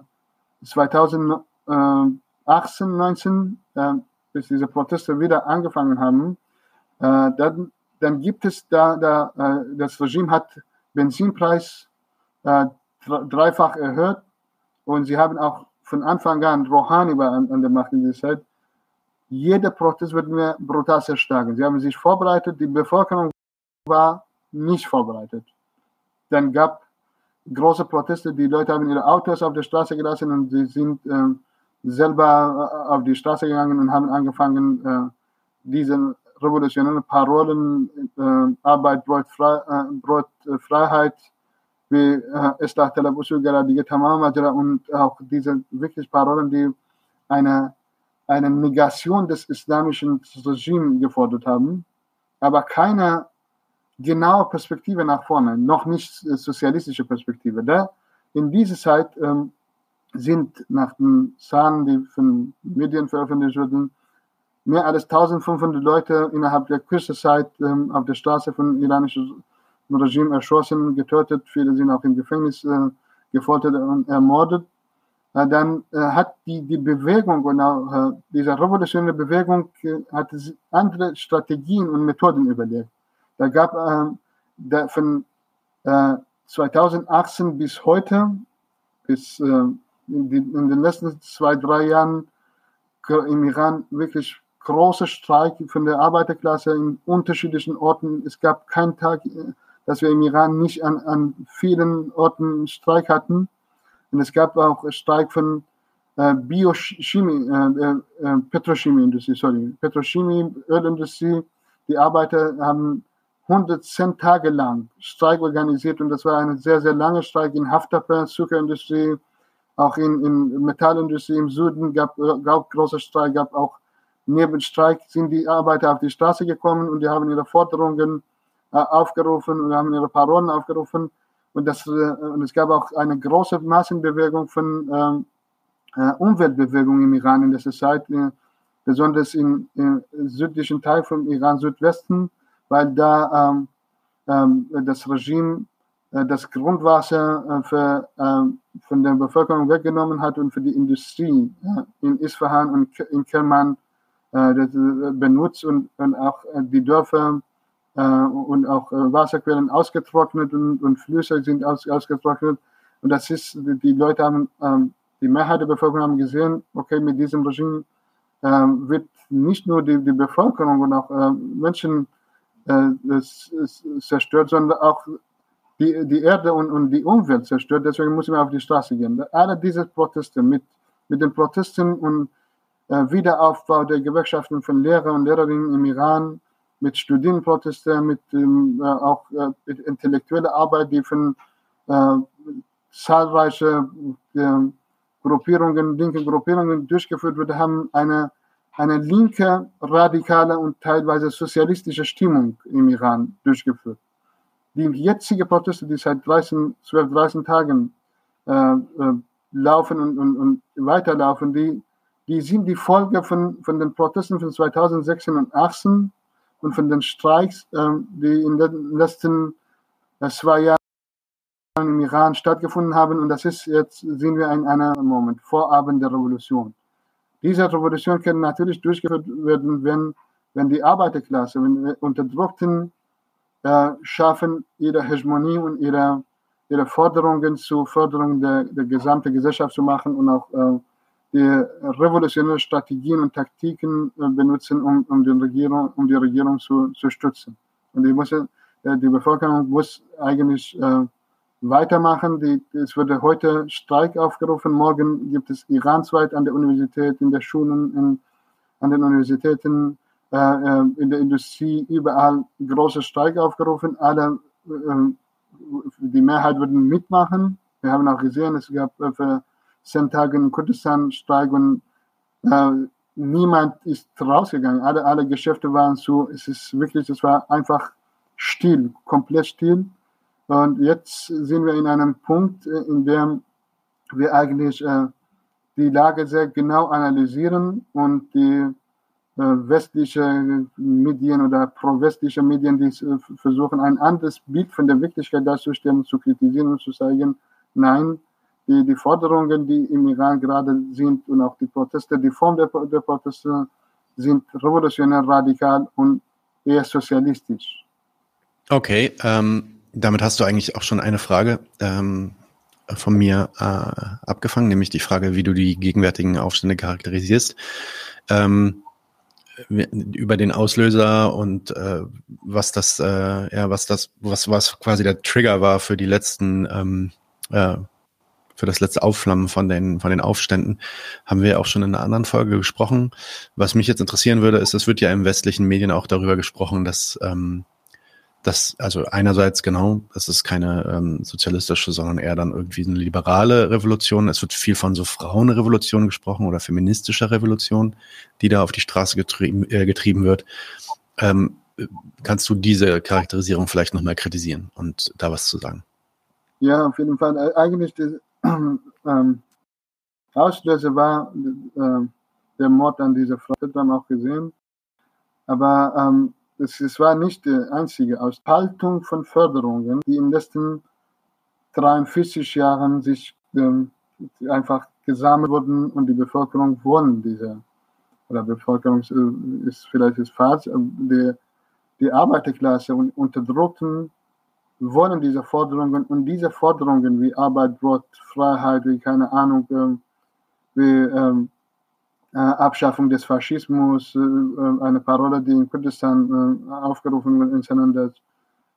2018, 19, äh, bis diese Proteste wieder angefangen haben. Äh, dann, dann gibt es da, da äh, das Regime hat Benzinpreis äh, dreifach erhöht und sie haben auch von Anfang an Rouhani war an, an der Macht in dieser Zeit, jeder Protest wird mir brutal zerschlagen. Sie haben sich vorbereitet, die Bevölkerung war nicht vorbereitet. Dann gab große Proteste, die Leute haben ihre Autos auf der Straße gelassen und sie sind äh, selber äh, auf die Straße gegangen und haben angefangen, äh, diese revolutionären Parolen, äh, Arbeit, Brot, Frei, äh, Brot, äh, Freiheit, wie Islah Talab Usulgara, Tamam und auch diese wirklich Parolen, die eine, eine Negation des islamischen Regimes gefordert haben, aber keine genaue Perspektive nach vorne, noch nicht sozialistische Perspektive. Da in dieser Zeit ähm, sind nach den Zahlen, die von Medien veröffentlicht wurden, mehr als 1500 Leute innerhalb der kürzesten Zeit ähm, auf der Straße von iranischen Regime erschossen, getötet, viele sind auch im Gefängnis äh, gefoltert und ermordet. Äh, dann äh, hat die, die Bewegung und auch äh, diese revolutionäre Bewegung äh, hat andere Strategien und Methoden überlegt. Da gab äh, da von 2018 bis heute, bis in, den letzten zwei, drei Jahren im Iran wirklich große Streik von der Arbeiterklasse in unterschiedlichen Orten. Es gab keinen Tag, dass wir im Iran nicht an, an vielen Orten Streik hatten. Und es gab auch Streik von äh, Biochemie, äh, äh, Petrochemieindustrie, sorry, Petrochemie, Ölindustrie. Die Arbeiter haben 110 Tage lang Streik organisiert und das war ein sehr, sehr langer Streik in Haftapel, Zuckerindustrie, auch in, in Metallindustrie im Süden gab es große Streik, gab auch neben Streik sind die Arbeiter auf die Straße gekommen und die haben ihre Forderungen äh, aufgerufen und haben ihre Parolen aufgerufen. Und, das, äh, und es gab auch eine große Massenbewegung von ähm, äh, Umweltbewegung im Iran in dieser Zeit, äh, besonders im, im südlichen Teil vom Iran, Südwesten, weil da ähm, ähm, das Regime äh, das Grundwasser äh, für, von der Bevölkerung weggenommen hat und für die Industrie äh, in Isfahan und in Kerman benutzt und, und auch die Dörfer und auch Wasserquellen ausgetrocknet und, und Flüsse sind aus, ausgetrocknet. Und das ist, die Leute haben, ähm, die Mehrheit der Bevölkerung haben gesehen, okay, mit diesem Regime ähm, wird nicht nur die, die Bevölkerung und auch Menschen das, das zerstört, sondern auch die, die Erde und, und die Umwelt zerstört. Deswegen müssen wir auf die Straße gehen. Alle diese Proteste mit, mit den Protesten und äh, Wiederaufbau der Gewerkschaften von Lehrer und Lehrerinnen im Iran, mit Studienprotesten, mit ähm, äh, auch äh, mit intellektueller Arbeit, die von äh, zahlreiche äh, Gruppierungen, linke Gruppierungen durchgeführt wurde, haben eine eine linke, radikale und teilweise sozialistische Stimmung im Iran durchgeführt. Die jetzige Proteste, die seit 13, 12, 13 Tagen äh, äh, laufen und, und, und, weiterlaufen, die, die sind die Folge von, von den Protesten von 2016 und 2018 und von den Streiks, äh, die in den letzten äh, zwei Jahren im Iran stattgefunden haben. Und das ist jetzt, sehen wir in einem Moment, Vorabend der Revolution. Diese Revolution kann natürlich durchgeführt werden, wenn, wenn die Arbeiterklasse, wenn die Unterdrückten äh, schaffen, ihre Hegemonie und ihre, ihre Forderungen zur Förderung der, der gesamten Gesellschaft zu machen und auch äh, die revolutionären Strategien und Taktiken äh, benutzen, um, um, den Regierung, um die Regierung zu, zu stützen. Und die, muss, äh, die Bevölkerung muss eigentlich äh, weitermachen. Die, es wurde heute Streik aufgerufen. Morgen gibt es iransweit an der Universität, in der Schulen, in, an den Universitäten, in der Industrie, überall große Streik aufgerufen. Alle, äh, die Mehrheit würden mitmachen. Wir haben auch gesehen, es gab äh, für zehn Tage in Kurdistan Streik und äh, niemand ist rausgegangen. Alle, alle Geschäfte waren zu. Es ist wirklich, es war einfach still, komplett still. Und jetzt sind wir in einem Punkt, äh, in dem wir eigentlich äh, die Lage sehr genau analysieren und die äh, westliche Medien oder pro-westliche Medien, die äh, versuchen, ein anderes Bild von der Wirklichkeit darzustellen, zu kritisieren und zu sagen, nein, die, die Forderungen, die im Iran gerade sind und auch die Proteste, die Form der, der Proteste sind revolutionär, radikal und eher sozialistisch. Okay, ähm, damit hast du eigentlich auch schon eine Frage ähm, von mir äh, abgefangen, nämlich die Frage, wie du die gegenwärtigen Aufstände charakterisierst. Ähm, über den Auslöser und äh, was das, äh, ja, was das, was was quasi der Trigger war für die letzten, ähm, äh, für das letzte Aufflammen von den von den Aufständen, haben wir auch schon in einer anderen Folge gesprochen. Was mich jetzt interessieren würde, ist, es wird ja im westlichen Medien auch darüber gesprochen, dass ähm, das, also einerseits genau, das ist keine ähm, sozialistische, sondern eher dann irgendwie eine liberale Revolution. Es wird viel von so Frauenrevolution gesprochen oder feministischer Revolution, die da auf die Straße getrieben, äh, getrieben wird. Ähm, kannst du diese Charakterisierung vielleicht nochmal kritisieren und da was zu sagen? Ja, auf jeden Fall. Äh, eigentlich die, ähm, Auslöser war äh, der Mord an dieser Frau, das haben wir auch gesehen. Aber ähm, es, war nicht die einzige Aushaltung von Förderungen, die in den letzten 43 Jahren sich ähm, einfach gesammelt wurden und die Bevölkerung wollen diese, oder Bevölkerung äh, ist vielleicht ist falsch, die, die Arbeiterklasse und Unterdrückten wollen diese Forderungen und diese Forderungen wie Arbeit, Brot, Freiheit, wie keine Ahnung, ähm, wie ähm, äh, Abschaffung des Faschismus, äh, äh, eine Parole, die in Kurdistan aufgerufen wird in Senandas.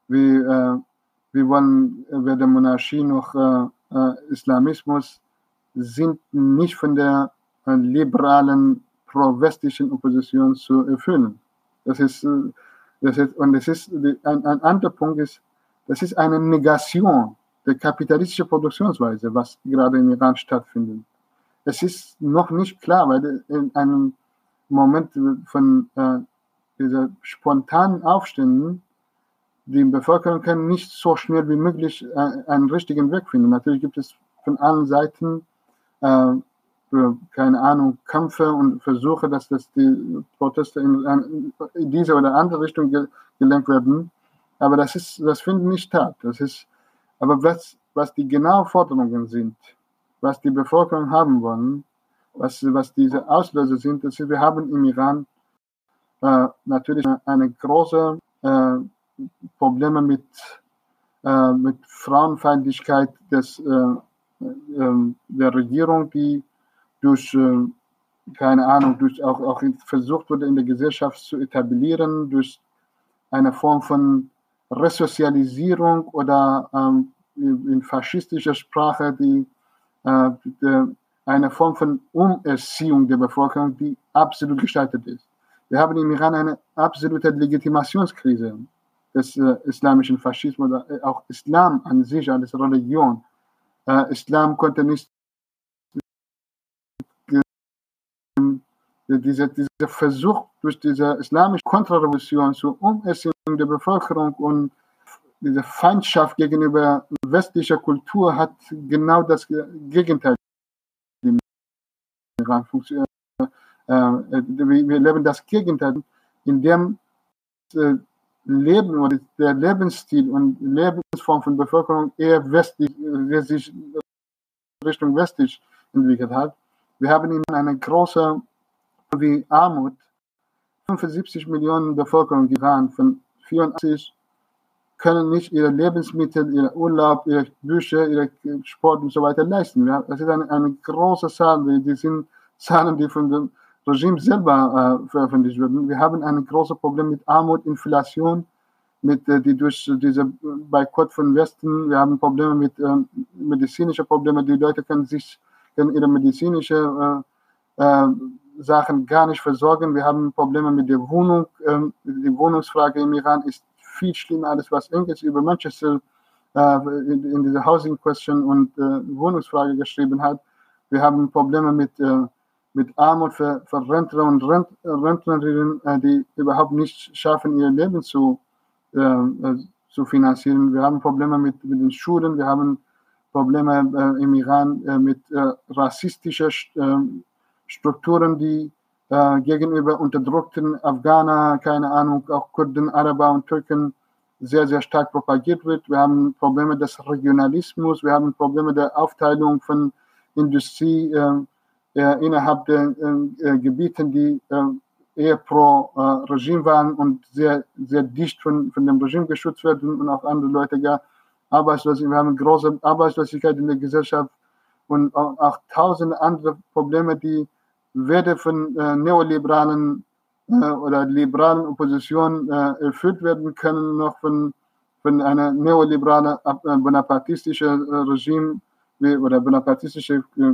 Wir, wollen weder Monarchie noch Islamismus. sind nicht von der äh, liberalen pro-westlichen Opposition zu erfüllen. Das ist, äh, das ist und das ist ein, ein anderer Punkt ist, das ist eine Negation der kapitalistischen Produktionsweise, was gerade im Iran stattfindet. Es ist noch nicht klar, weil in einem Moment von äh, dieser spontanen Aufständen die Bevölkerung kann nicht so schnell wie möglich äh, einen richtigen Weg finden. Natürlich gibt es von allen Seiten äh, keine Ahnung, Kämpfe und Versuche, dass das die Proteste in, in diese oder andere Richtung gelenkt werden. Aber das ist, das findet nicht statt. Das ist, aber was, was die genauen Forderungen sind, was die Bevölkerung haben wollen, was, was diese Auslöser sind, das ist, wir haben im Iran äh, natürlich eine große äh, Probleme mit, äh, mit Frauenfeindlichkeit des, äh, äh, der Regierung, die durch, äh, keine Ahnung, durch auch, auch versucht wurde, in der Gesellschaft zu etablieren, durch eine Form von Resozialisierung oder ähm, in faschistischer Sprache, die, eine Form von Umerziehung der Bevölkerung, die absolut gestaltet ist. Wir haben im Iran eine absolute Legitimationskrise des äh, islamischen Faschismus, oder äh, auch Islam an sich als Religion. Äh, Islam konnte nicht dieser, dieser Versuch durch diese islamische Kontrarevolution zur Umerziehung der Bevölkerung und diese Feindschaft gegenüber westlicher Kultur hat genau das Gegenteil. Äh, wir leben das Gegenteil, in dem äh, Leben oder der Lebensstil und Lebensform von Bevölkerung eher westlich, der sich Richtung westlich entwickelt hat. Wir haben in einer großen wie Armut. 75 Millionen Bevölkerung Iran von 84 können nicht ihre Lebensmittel, ihre Urlaub, ihre Bücher, ihre Sport und so weiter leisten. Das ist eine, eine große Zahl, die sind Zahlen, die von dem Regime selber äh, veröffentlicht wurden. Wir haben ein großes Problem mit Armut, Inflation, mit, äh, die durch diese Boykott von Westen, wir haben Probleme mit äh, medizinischen Problemen. Die Leute können sich können ihre medizinische äh, äh, Sachen gar nicht versorgen. Wir haben Probleme mit der Wohnung. Ähm, die Wohnungsfrage im Iran ist viel schlimmer, als was Engels über Manchester äh, in, in dieser Housing Question und äh, Wohnungsfrage geschrieben hat. Wir haben Probleme mit, äh, mit Armut für, für Rentner und Rent, Rentnerinnen, äh, die überhaupt nicht schaffen, ihr Leben zu, äh, äh, zu finanzieren. Wir haben Probleme mit, mit den Schulen. Wir haben Probleme im Iran mit rassistischer Strukturen, die äh, gegenüber unterdrückten Afghaner, keine Ahnung, auch Kurden, Araber und Türken sehr, sehr stark propagiert wird. Wir haben Probleme des Regionalismus, wir haben Probleme der Aufteilung von Industrie äh, äh, innerhalb der äh, äh, Gebieten, die äh, eher pro Regime waren und sehr, sehr dicht von, von dem Regime geschützt werden und auch andere Leute gar Arbeitslosigkeit. Wir haben große Arbeitslosigkeit in der Gesellschaft und auch, auch tausende andere Probleme, die weder von äh, neoliberalen äh, oder liberalen Opposition äh, erfüllt werden können, noch von, von einer neoliberalen, äh, bonapartistischen äh, Regime wie, oder bonapartistische äh,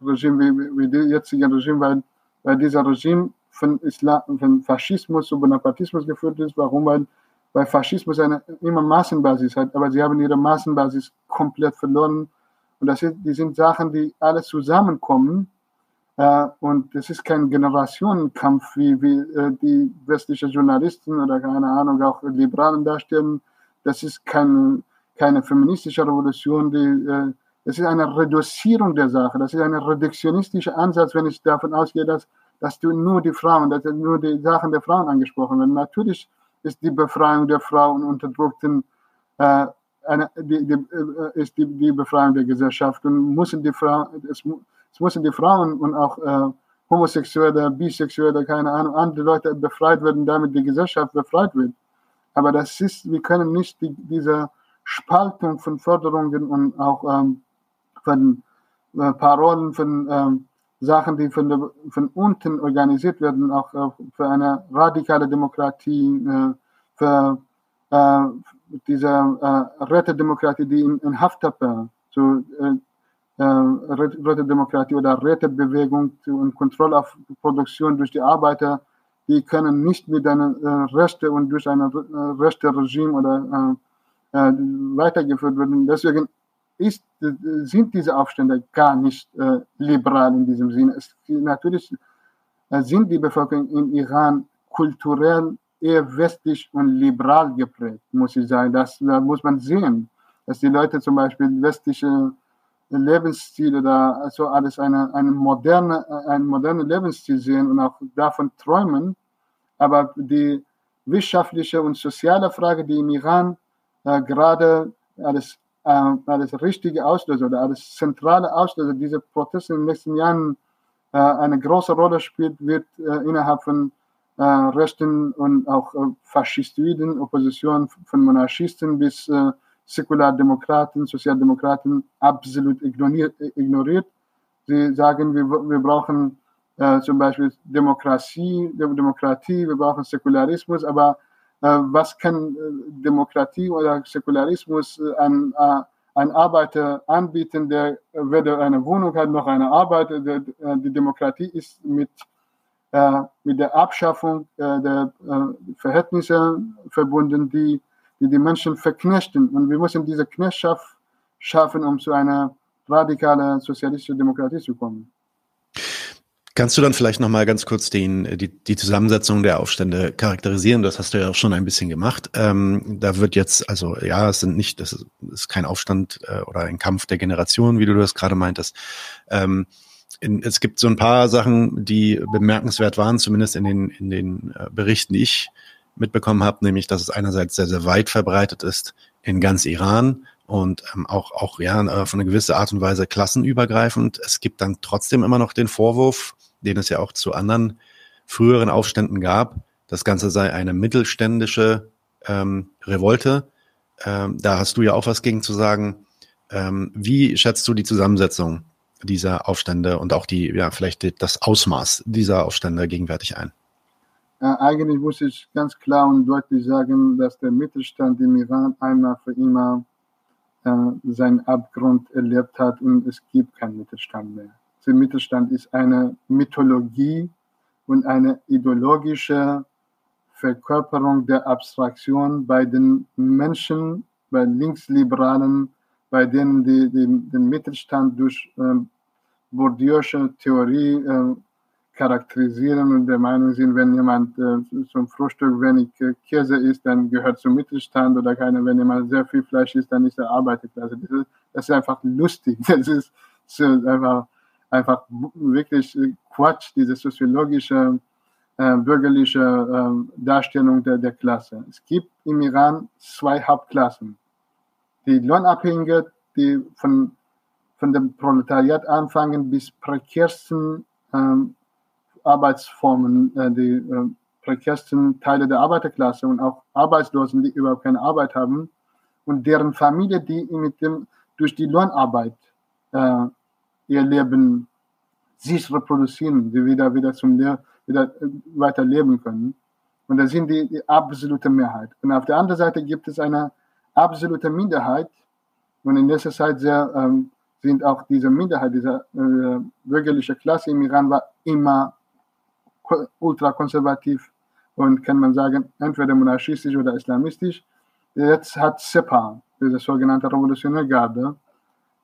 Regime wie, wie die jetzige Regime, weil, weil dieser Regime von, Islam, von Faschismus zu Bonapartismus geführt ist. Warum? Weil, weil Faschismus eine immer Massenbasis hat, aber sie haben ihre Massenbasis komplett verloren. Und das sind, die sind Sachen, die alle zusammenkommen und es ist kein Generationenkampf, wie, wie äh, die westlichen Journalisten oder keine Ahnung, auch Liberalen darstellen. Das ist kein, keine feministische Revolution. Die, äh, es ist eine Reduzierung der Sache. Das ist ein reduktionistischer Ansatz, wenn ich davon ausgehe, dass, dass du nur die Frauen, dass nur die Sachen der Frauen angesprochen werden. Natürlich ist die Befreiung der Frauen Unterdrückten äh, eine, die, die, äh, ist die, die Befreiung der Gesellschaft und müssen die Frauen, es müssen die Frauen und auch äh, Homosexuelle, Bisexuelle, keine Ahnung, andere Leute befreit werden, damit die Gesellschaft befreit wird. Aber das ist, wir können nicht die, diese Spaltung von Förderungen und auch ähm, von äh, Parolen, von ähm, Sachen, die von, der, von unten organisiert werden, auch äh, für eine radikale Demokratie, äh, für äh, diese äh, Rätedemokratie, die in, in Hafthappe so, äh, äh, Rote Demokratie oder Rätebewegung und Kontrolle auf Produktion durch die Arbeiter, die können nicht mit einer äh, Rechte und durch ein äh, rechte Regime oder äh, äh, weitergeführt werden. Deswegen ist, sind diese Aufstände gar nicht äh, liberal in diesem Sinne. Es, natürlich äh, sind die Bevölkerung im Iran kulturell eher westlich und liberal geprägt, muss ich sagen. Das, da muss man sehen, dass die Leute zum Beispiel westliche Lebensstil oder also alles eine, eine moderne, ein moderner Lebensstil sehen und auch davon träumen. Aber die wirtschaftliche und soziale Frage, die im Iran äh, gerade alles, äh, alles richtige Auslöser oder alles zentrale Auslöser dieser Proteste in den nächsten Jahren äh, eine große Rolle spielt, wird äh, innerhalb von äh, rechten und auch äh, faschistoiden Opposition von Monarchisten bis äh, Säkulardemokraten, Sozialdemokraten absolut ignoriert. ignoriert. Sie sagen, wir, wir brauchen äh, zum Beispiel Demokratie, Demokratie, wir brauchen Säkularismus, aber äh, was kann äh, Demokratie oder Säkularismus äh, an äh, ein Arbeiter anbieten, der weder eine Wohnung hat noch eine Arbeit. Die Demokratie ist mit, mit der Abschaffung der Verhältnisse verbunden, die die die Menschen verknechten. Und wir müssen diese Knechtschaft schaffen, um zu einer radikalen sozialistischen Demokratie zu kommen. Kannst du dann vielleicht noch mal ganz kurz den, die, die Zusammensetzung der Aufstände charakterisieren? Das hast du ja auch schon ein bisschen gemacht. Ähm, da wird jetzt, also ja, es sind nicht, das ist kein Aufstand äh, oder ein Kampf der Generation, wie du das gerade meintest. Ähm, in, es gibt so ein paar Sachen, die bemerkenswert waren, zumindest in den, in den äh, Berichten, die ich mitbekommen habe, nämlich dass es einerseits sehr, sehr weit verbreitet ist in ganz Iran und ähm, auch, auch ja, äh, von einer gewissen Art und Weise klassenübergreifend. Es gibt dann trotzdem immer noch den Vorwurf, den es ja auch zu anderen früheren Aufständen gab, das Ganze sei eine mittelständische ähm, Revolte. Ähm, da hast du ja auch was gegen zu sagen. Ähm, wie schätzt du die Zusammensetzung dieser Aufstände und auch die, ja, vielleicht das Ausmaß dieser Aufstände gegenwärtig ein? Eigentlich muss ich ganz klar und deutlich sagen, dass der Mittelstand im Iran einmal für immer äh, seinen Abgrund erlebt hat und es gibt keinen Mittelstand mehr. Der Mittelstand ist eine Mythologie und eine ideologische Verkörperung der Abstraktion bei den Menschen, bei Linksliberalen, bei denen die, die den Mittelstand durch äh, Bourdieu'sche Theorie äh, charakterisieren und der Meinung sind, wenn jemand äh, zum Frühstück wenig äh, Käse isst, dann gehört zum Mittelstand oder keine, wenn jemand sehr viel Fleisch isst, dann ist er Arbeiterklasse. Das ist, das ist einfach lustig. Das ist so einfach, einfach wirklich Quatsch, diese soziologische, äh, bürgerliche äh, Darstellung der, der Klasse. Es gibt im Iran zwei Hauptklassen. Die Lohnabhängige, die von, von dem Proletariat anfangen bis prekärsten ähm, Arbeitsformen, äh, die äh, prekärsten Teile der Arbeiterklasse und auch Arbeitslosen, die überhaupt keine Arbeit haben und deren Familie, die mit dem, durch die Lohnarbeit äh, ihr Leben sich reproduzieren, die wieder, wieder, zum Le wieder äh, weiter leben können. Und das sind die, die absolute Mehrheit. Und auf der anderen Seite gibt es eine absolute Minderheit. Und in letzter Zeit sehr, ähm, sind auch diese Minderheit, diese äh, bürgerliche Klasse im Iran war immer ultrakonservativ und kann man sagen, entweder monarchistisch oder islamistisch. Jetzt hat SEPA, diese sogenannte Revolutionäre Garde,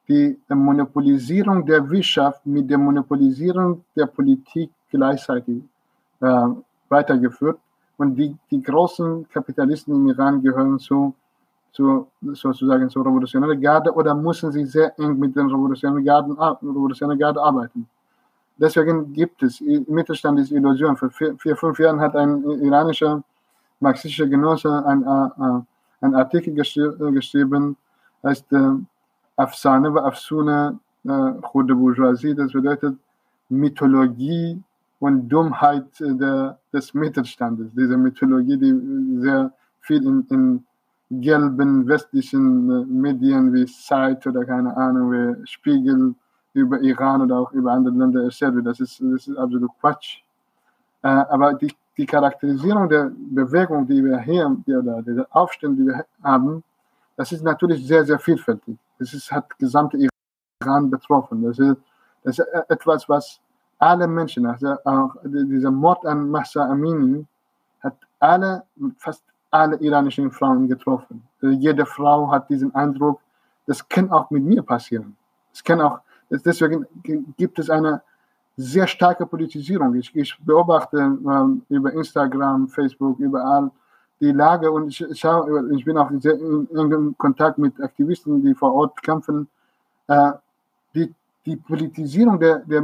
die Monopolisierung der Wirtschaft mit der Monopolisierung der Politik gleichzeitig äh, weitergeführt. Und die, die großen Kapitalisten im Iran gehören zu, zu sozusagen zur Revolutionären Garde oder müssen sie sehr eng mit den Revolutionären Garden, Revolutionären Garde arbeiten. Deswegen gibt es, Mittelstand ist Illusion. Vor vier, vier fünf Jahren hat ein iranischer marxistischer Genosse ein, äh, ein Artikel geschri geschrieben, heißt äh, Afsane Afsune äh, Khode Bourgeoisie, das bedeutet Mythologie und Dummheit der, des Mittelstandes. Diese Mythologie, die sehr viel in, in gelben westlichen äh, Medien wie Zeit oder keine Ahnung, wie Spiegel über Iran oder auch über andere Länder erzählt. Das ist, das ist absolut Quatsch. Äh, aber die, die Charakterisierung der Bewegung, die wir hier, die, oder der Aufstände, die wir haben, das ist natürlich sehr, sehr vielfältig. Das ist, hat gesamte Iran betroffen. Das ist, das ist etwas, was alle Menschen, also auch dieser Mord an Massa Amini, hat alle, fast alle iranischen Frauen getroffen. Also jede Frau hat diesen Eindruck, das kann auch mit mir passieren. Es kann auch, deswegen gibt es eine sehr starke Politisierung. Ich, ich beobachte ähm, über Instagram, Facebook, überall die Lage und ich, schaue, ich bin auch sehr in engem Kontakt mit Aktivisten, die vor Ort kämpfen. Äh, die, die Politisierung der, der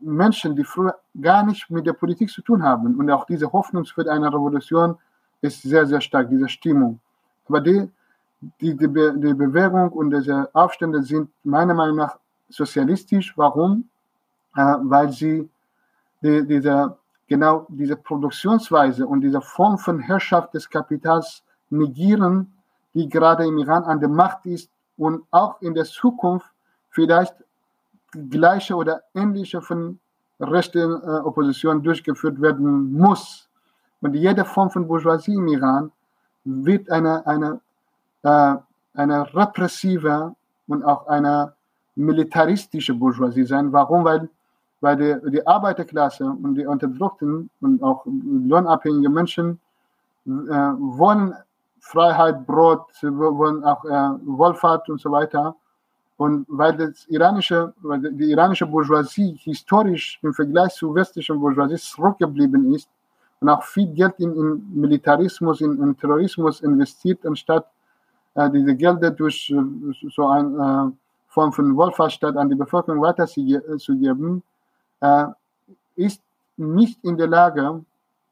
Menschen, die früher gar nicht mit der Politik zu tun haben und auch diese Hoffnung für eine Revolution ist sehr, sehr stark, diese Stimmung. Aber die, die, die, die Bewegung und diese Aufstände sind meiner Meinung nach sozialistisch. Warum? Äh, weil sie die, diese, genau diese Produktionsweise und diese Form von Herrschaft des Kapitals negieren, die gerade im Iran an der Macht ist und auch in der Zukunft vielleicht gleiche oder ähnliche von rechten äh, Opposition durchgeführt werden muss. Und jede Form von Bourgeoisie im Iran wird eine, eine, äh, eine repressive und auch eine militaristische Bourgeoisie sein. Warum? Weil, weil die, die Arbeiterklasse und die Unterdrückten und auch lohnabhängige Menschen äh, wollen Freiheit, Brot, wollen auch äh, Wohlfahrt und so weiter. Und weil das iranische, weil die iranische Bourgeoisie historisch im Vergleich zur westlichen Bourgeoisie zurückgeblieben ist und auch viel Geld in, in Militarismus, in, in, Terrorismus investiert, anstatt äh, diese Gelder durch äh, so eine äh, Form von Wohlfahrtsstaat an die Bevölkerung weiterzugeben, äh, ist nicht in der Lage,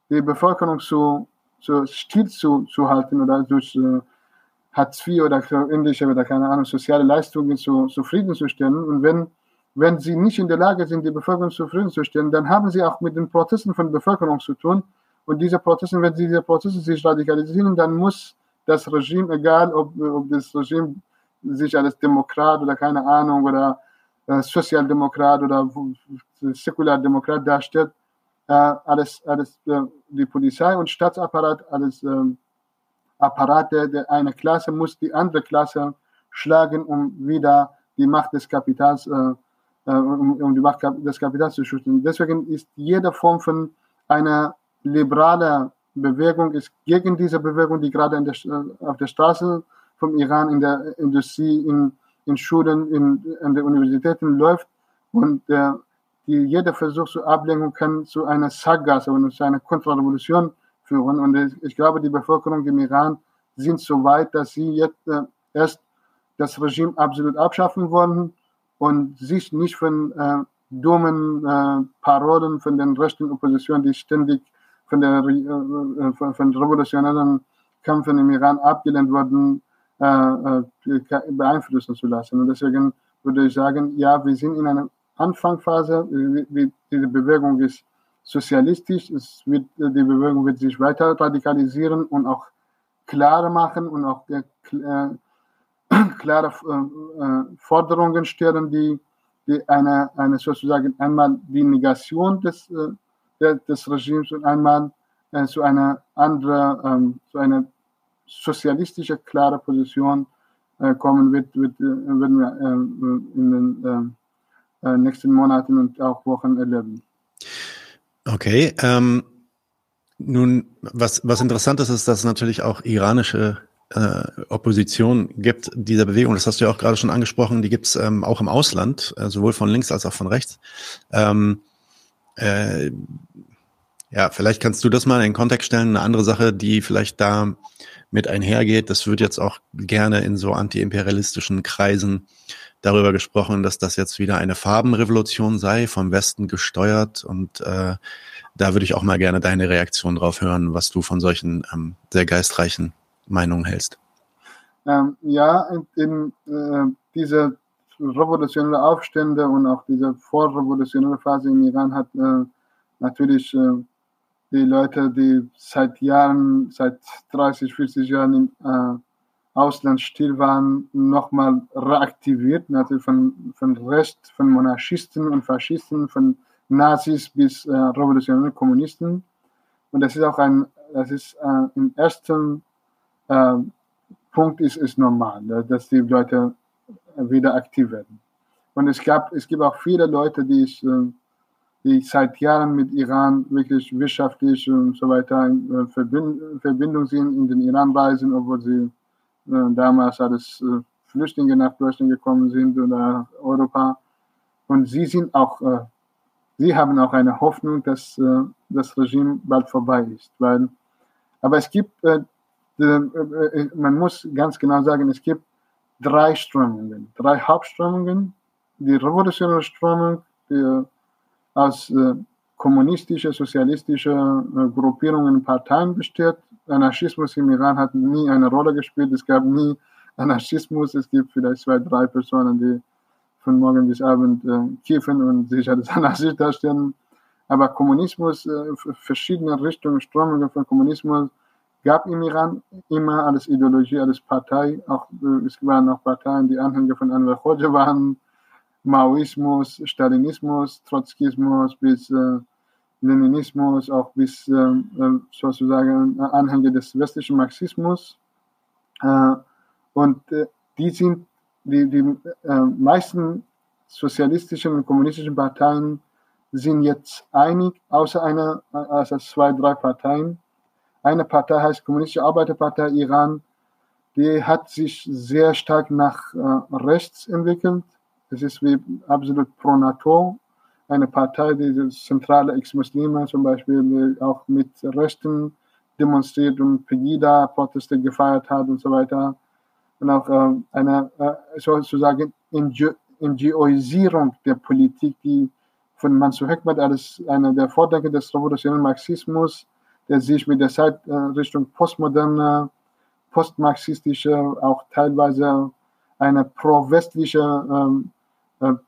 die Bevölkerung so, so still zu, zu halten oder durch äh, Hartz IV oder ähnliche oder keine Ahnung, soziale Leistungen zu, zufriedenzustellen. Und wenn, wenn sie nicht in der Lage sind, die Bevölkerung zufriedenzustellen, dann haben sie auch mit den Protesten von Bevölkerung zu tun. Und diese Proteste, wenn diese Proteste sich radikalisieren, dann muss das Regime, egal ob, ob das Regime sich als Demokrat oder keine Ahnung oder äh, Sozialdemokrat oder Säkulardemokrat darstellt, äh, alles, alles äh, die Polizei und Staatsapparat, alles ähm, Apparate der eine Klasse muss die andere Klasse schlagen, um wieder die Macht des Kapitals, äh, äh, um, um, die Macht des Kapitals zu schützen. Deswegen ist jede Form von einer liberalen Bewegung ist gegen diese Bewegung, die gerade der, äh, auf der Straße vom Iran in der Industrie, in, in Schulen, in, in den Universitäten läuft und äh, die, jeder Versuch zur Ablenkung kann zu einer Sackgasse und zu einer Kontrarevolution führen. Und ich glaube, die Bevölkerung im Iran sind so weit, dass sie jetzt äh, erst das Regime absolut abschaffen wollen und sich nicht von äh, dummen äh, Parolen von den rechten Opposition, die ständig von der äh, äh, von, von revolutionären Kämpfen im Iran abgelehnt wurden, beeinflussen zu lassen. Und deswegen würde ich sagen, ja, wir sind in einer Anfangsphase. Diese Bewegung ist sozialistisch. Es wird, die Bewegung wird sich weiter radikalisieren und auch klar machen und auch äh, klare äh, Forderungen stellen, die, die eine, eine sozusagen einmal die Negation des, äh, des Regimes und einmal äh, zu einer anderen, ähm, zu einer sozialistische klare Position äh, kommen wird, wird, äh, werden wir äh, in den nächsten Monaten und auch Wochen erleben. Okay. Ähm, nun, was, was interessant ist, ist, dass es natürlich auch iranische äh, Opposition gibt dieser Bewegung. Das hast du ja auch gerade schon angesprochen. Die gibt es ähm, auch im Ausland, äh, sowohl von links als auch von rechts. Ähm, äh, ja, vielleicht kannst du das mal in den Kontext stellen. Eine andere Sache, die vielleicht da mit einhergeht, das wird jetzt auch gerne in so antiimperialistischen Kreisen darüber gesprochen, dass das jetzt wieder eine Farbenrevolution sei, vom Westen gesteuert. Und äh, da würde ich auch mal gerne deine Reaktion drauf hören, was du von solchen ähm, sehr geistreichen Meinungen hältst. Ähm, ja, in, äh, diese revolutionäre Aufstände und auch diese vorrevolutionäre Phase im Iran hat äh, natürlich äh, die Leute, die seit Jahren, seit 30, 40 Jahren im äh, Ausland still waren, nochmal reaktiviert, natürlich von, von Rest, von Monarchisten und Faschisten, von Nazis bis äh, revolutionäre Kommunisten. Und das ist auch ein, das ist äh, im ersten ähm, Punkt ist, ist normal, dass die Leute wieder aktiv werden. Und es gab, es gibt auch viele Leute, die ich, äh, die seit Jahren mit Iran wirklich wirtschaftlich und so weiter in Verbindung sind, in den Iran reisen, obwohl sie damals als Flüchtlinge nach Deutschland gekommen sind oder Europa. Und sie sind auch, sie haben auch eine Hoffnung, dass das Regime bald vorbei ist. Weil, aber es gibt, man muss ganz genau sagen, es gibt drei Strömungen, drei Hauptströmungen die revolutionäre Strömung, die aus äh, kommunistische, sozialistische äh, Gruppierungen, Parteien besteht. Anarchismus im Iran hat nie eine Rolle gespielt. Es gab nie Anarchismus. Es gibt vielleicht zwei, drei Personen, die von morgen bis abend äh, kiffen und sich als Anarchist darstellen. Aber Kommunismus, äh, verschiedene Richtungen, Strömungen von Kommunismus gab im Iran immer als Ideologie, als Partei. Auch, äh, es waren auch Parteien, die Anhänger von Anwar Khoja waren Maoismus, Stalinismus, Trotzkismus bis äh, Leninismus, auch bis äh, äh sozusagen Anhänger des westlichen Marxismus. Äh, und äh, die sind, die, die äh, meisten sozialistischen und kommunistischen Parteien sind jetzt einig, außer einer, also zwei, drei Parteien. Eine Partei heißt Kommunistische Arbeiterpartei Iran, die hat sich sehr stark nach rechts entwickelt es ist wie absolut pro NATO, eine Partei, die zentrale Ex-Muslime zum Beispiel auch mit Rechten demonstriert und Pegida-Proteste gefeiert hat und so weiter. Und auch äh, eine äh, sozusagen NGOisierung der Politik, die von Mansur Hekmat als einer der Vordenker des revolutionären Marxismus, der sich mit der Zeit äh, Richtung postmoderne, postmarxistische, auch teilweise eine pro-westliche ähm, äh,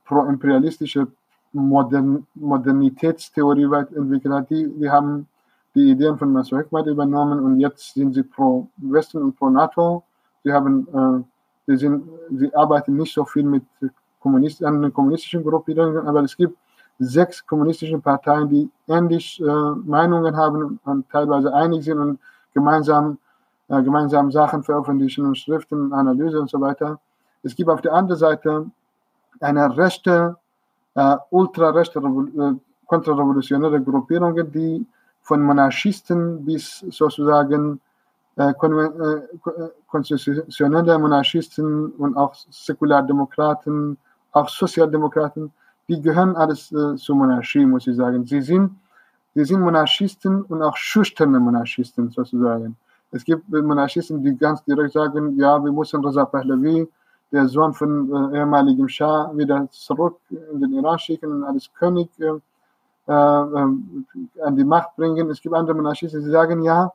pro-imperialistische Modern Modernitätstheorie weit entwickelt hat. Die, die haben die Ideen von Mansur Hekmat übernommen und jetzt sind sie pro Westen und pro NATO. Sie haben, äh, sie sind, sie arbeiten nicht so viel mit Kommunist an den kommunistischen Gruppierungen, aber es gibt sechs kommunistische Parteien, die ähnlich äh, Meinungen haben und teilweise einig sind und gemeinsam, äh, gemeinsam Sachen veröffentlichen und Schriften, Analyse und so weiter. Es gibt auf der anderen Seite eine rechte, äh, ultrarechte, äh, kontrarevolutionäre Gruppierungen, die von Monarchisten bis sozusagen äh, äh, konstitutionelle Monarchisten und auch Säkulardemokraten, auch Sozialdemokraten, die gehören alles äh, zur Monarchie, muss ich sagen. Sie sind, sie sind Monarchisten und auch schüchterne Monarchisten sozusagen. Es gibt Monarchisten, die ganz direkt sagen, ja, wir müssen Reza Pahlavi der Sohn von äh, ehemaligem Schah wieder zurück in den Iran schicken und als König äh, äh, an die Macht bringen. Es gibt andere Monarchisten, die sagen, ja,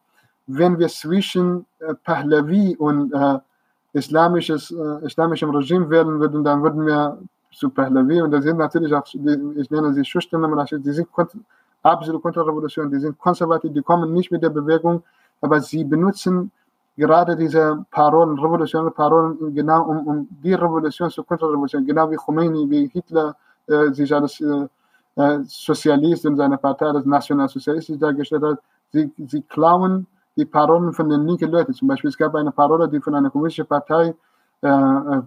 wenn wir zwischen äh, Pahlavi und äh, islamisches, äh, islamischem Regime werden würden, dann würden wir zu Pahlavi und das sind natürlich auch, ich nenne sie schüchterne Monarchisten, die sind absolut kontrrevolution, die sind konservativ, die kommen nicht mit der Bewegung, aber sie benutzen gerade diese Parolen, revolutionäre Parolen, genau um, um die Revolution zur Konterrevolution, genau wie Khomeini, wie Hitler äh, sich als äh, äh, Sozialist in seiner Partei als Nationalsozialist dargestellt hat, sie, sie klauen die Parolen von den linken Leuten. Zum Beispiel, es gab eine Parole, die von einer kommunistischen Partei äh, äh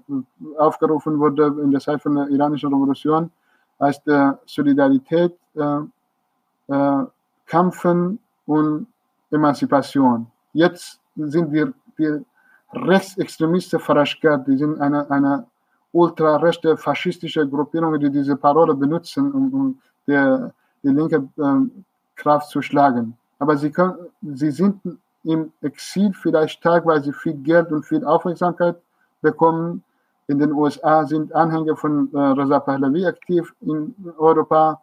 aufgerufen wurde in der Zeit von der iranischen Revolution, als der Solidarität, äh, äh, Kämpfen und Emanzipation. Jetzt sind wir die Rechtsextremisten Farashkat, die sind eine, eine ultrarechte faschistische Gruppierung, die diese Parole benutzen, um, um der, die linke ähm, Kraft zu schlagen. Aber sie, können, sie sind im Exil vielleicht stark, viel Geld und viel Aufmerksamkeit bekommen. In den USA sind Anhänger von äh, Reza Pahlavi aktiv, in Europa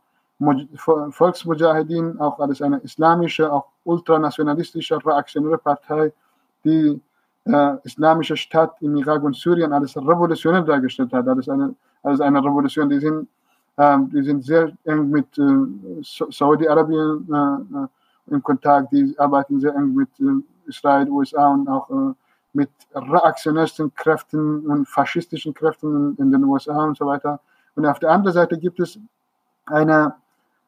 Volksmujahedin, auch als eine islamische, auch ultranationalistische, reaktionäre Partei, die äh, islamische Staat im Irak und Syrien als revolutionär dargestellt hat, als eine, als eine Revolution. Die sind, äh, die sind sehr eng mit äh, Saudi-Arabien äh, äh, in Kontakt, die arbeiten sehr eng mit äh, Israel, USA und auch mit reaktionärsten Kräften und faschistischen Kräften in, in, den USA und so weiter. Und auf der anderen Seite gibt es eine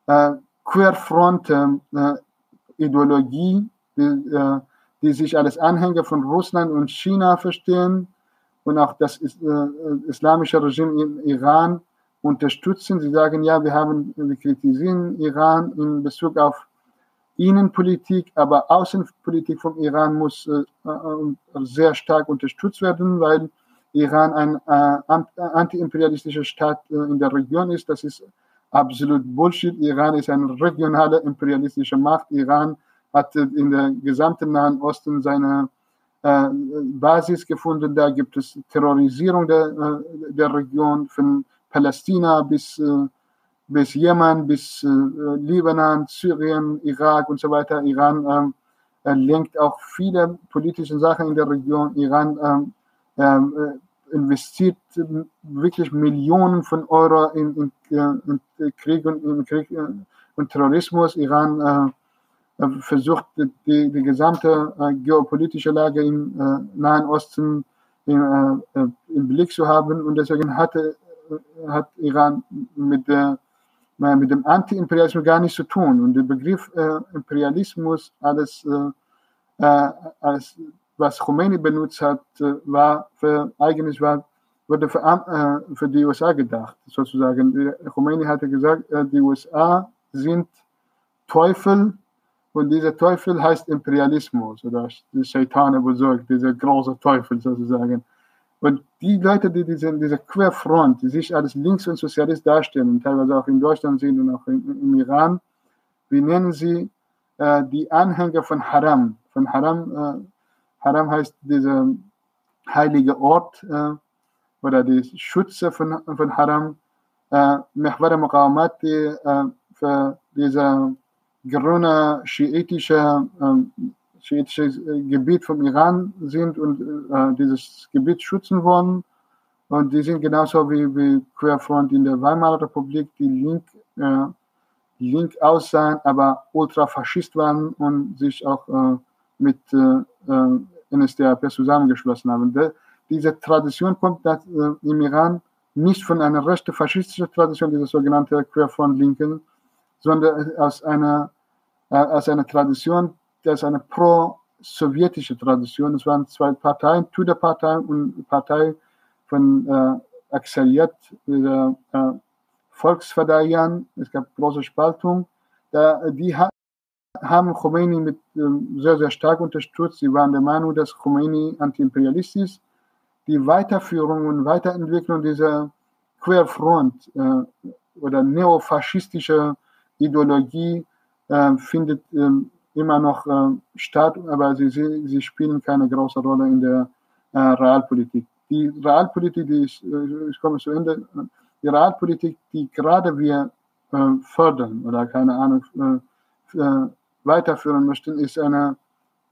äh, Querfront-Ideologie, die äh, die sich als Anhänger von Russland und China verstehen und auch das äh, islamische Regime im Iran unterstützen. Sie sagen, ja, wir haben, wir kritisieren Iran in Bezug auf Innenpolitik, aber Außenpolitik vom Iran muss äh, äh sehr stark unterstützt werden, weil Iran ein äh, antiimperialistischer Staat äh, in der Region ist. Das ist absolut Bullshit. Iran ist eine regionale imperialistische Macht. Iran hat in der gesamten Nahen Osten seine äh, Basis gefunden. Da gibt es Terrorisierung der, äh, der Region von Palästina bis, äh, bis Jemen, bis äh, Libanon, Syrien, Irak und so weiter. Iran ähm, lenkt auch viele politische Sachen in der Region. Iran ähm, ähm, investiert wirklich Millionen von Euro in, in, in Krieg, und, in Krieg und Terrorismus. Iran äh, versucht, die, die gesamte äh, geopolitische Lage im äh, Nahen Osten im, im Blick zu haben. Und deswegen hatte, hat Iran mit, der, mit dem Anti-Imperialismus gar nichts zu tun. Und der Begriff Imperialismus, alles, alles was Khomeini benutzt hat, war für, eigentlich war, wurde für, äh, für die USA gedacht, sozusagen. Khomeini hatte gesagt, äh, die USA sind Teufel und dieser Teufel heißt Imperialismus oder Shaitan besorgt, dieser große Teufel sozusagen. Und die Leute, die diese, diese Querfront, die sich als Links- und Sozialist darstellen, teilweise auch in Deutschland sind und auch in, im Iran, wir nennen sie äh, die Anhänger von Haram. Von Haram äh, Haram heißt dieser heilige Ort äh, oder die Schütze von, von Haram. Äh, Mehwara Muqawamati äh, für diese grüne schiitische, äh, schiitische Gebiet vom Iran sind und äh, dieses Gebiet schützen wollen. Und die sind genauso wie, wie Querfront in der Weimarer Republik, die link, äh, link aussahen, aber ultrafaschist waren und sich auch äh, mit äh NSDAP zusammengeschlossen haben. Diese Tradition kommt äh, im Iran nicht von einer rechten faschistischen Tradition, diese sogenannte Querfront Linken, sondern aus einer, äh, aus einer Tradition, das ist eine pro-sowjetische Tradition. Es waren zwei Parteien, Tudor-Partei und Partei von äh, Aksariyat, der äh, Volksverdeihern. Es gab große Spaltung. Da, die haben Khomeini mit, ähm, sehr, sehr stark unterstützt. Sie waren der Meinung, dass Khomeini antiimperialistisch ist. Die Weiterführung und Weiterentwicklung dieser Querfront äh, oder neofaschistische Ideologie äh, findet äh, immer noch äh, statt, aber sie, sie spielen keine große Rolle in der äh, Realpolitik. Die Realpolitik, die ist, äh, ich komme zu Ende, die Realpolitik, die gerade wir fördern oder keine Ahnung, weiterführen möchten, ist eine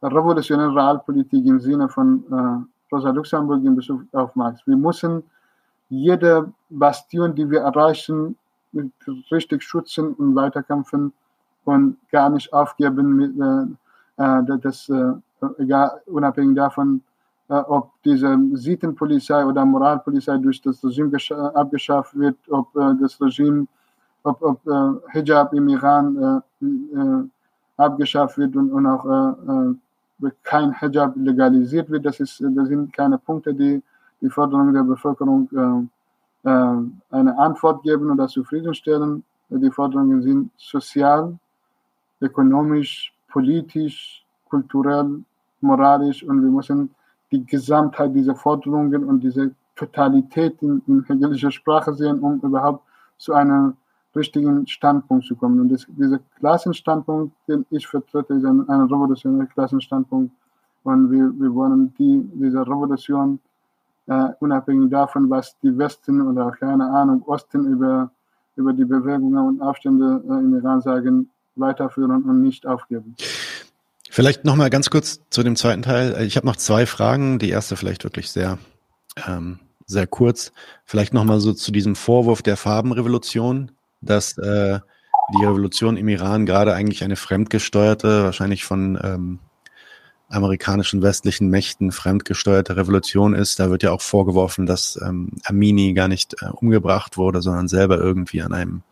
revolutionäre Realpolitik im Sinne von äh, Rosa Luxemburg in Bezug auf Marx. Wir müssen jede Bastion, die wir erreichen, richtig schützen und weiterkämpfen und gar nicht aufgeben, mit, äh, äh das, äh, egal, unabhängig davon, äh, ob diese Sittenpolizei oder Moralpolizei durch das Regime abgeschafft wird, ob äh, das Regime, ob, ob Hijab im Iran abgeschafft wird und, und auch äh, äh, kein Hijab legalisiert wird. Das, ist, das sind keine Punkte, die die Forderung der Bevölkerung äh, äh, eine Antwort geben oder zufriedenstellen. Die Forderungen sind sozial, ökonomisch, politisch, kulturell, moralisch und wir müssen die Gesamtheit dieser Forderungen und diese Totalität in, in hegelischer Sprache sehen, um überhaupt zu einer richtigen Standpunkt zu kommen. Und das, dieser Klassenstandpunkt, den ich vertrete, ist ein, ein revolutionärer Klassenstandpunkt. Und wir, wir wollen die, diese Revolution, äh, unabhängig davon, was die Westen oder keine Ahnung, Osten über, über die Bewegungen und Aufstände äh, im Iran sagen, weiterführen und nicht aufgeben. Vielleicht nochmal ganz kurz zu dem zweiten Teil. Ich habe noch zwei Fragen. Die erste vielleicht wirklich sehr, ähm, sehr kurz. Vielleicht nochmal so zu diesem Vorwurf der Farbenrevolution dass äh, die Revolution im Iran gerade eigentlich eine fremdgesteuerte, wahrscheinlich von ähm, amerikanischen westlichen Mächten fremdgesteuerte Revolution ist. Da wird ja auch vorgeworfen, dass ähm, Amini gar nicht äh, umgebracht wurde, sondern selber irgendwie an einem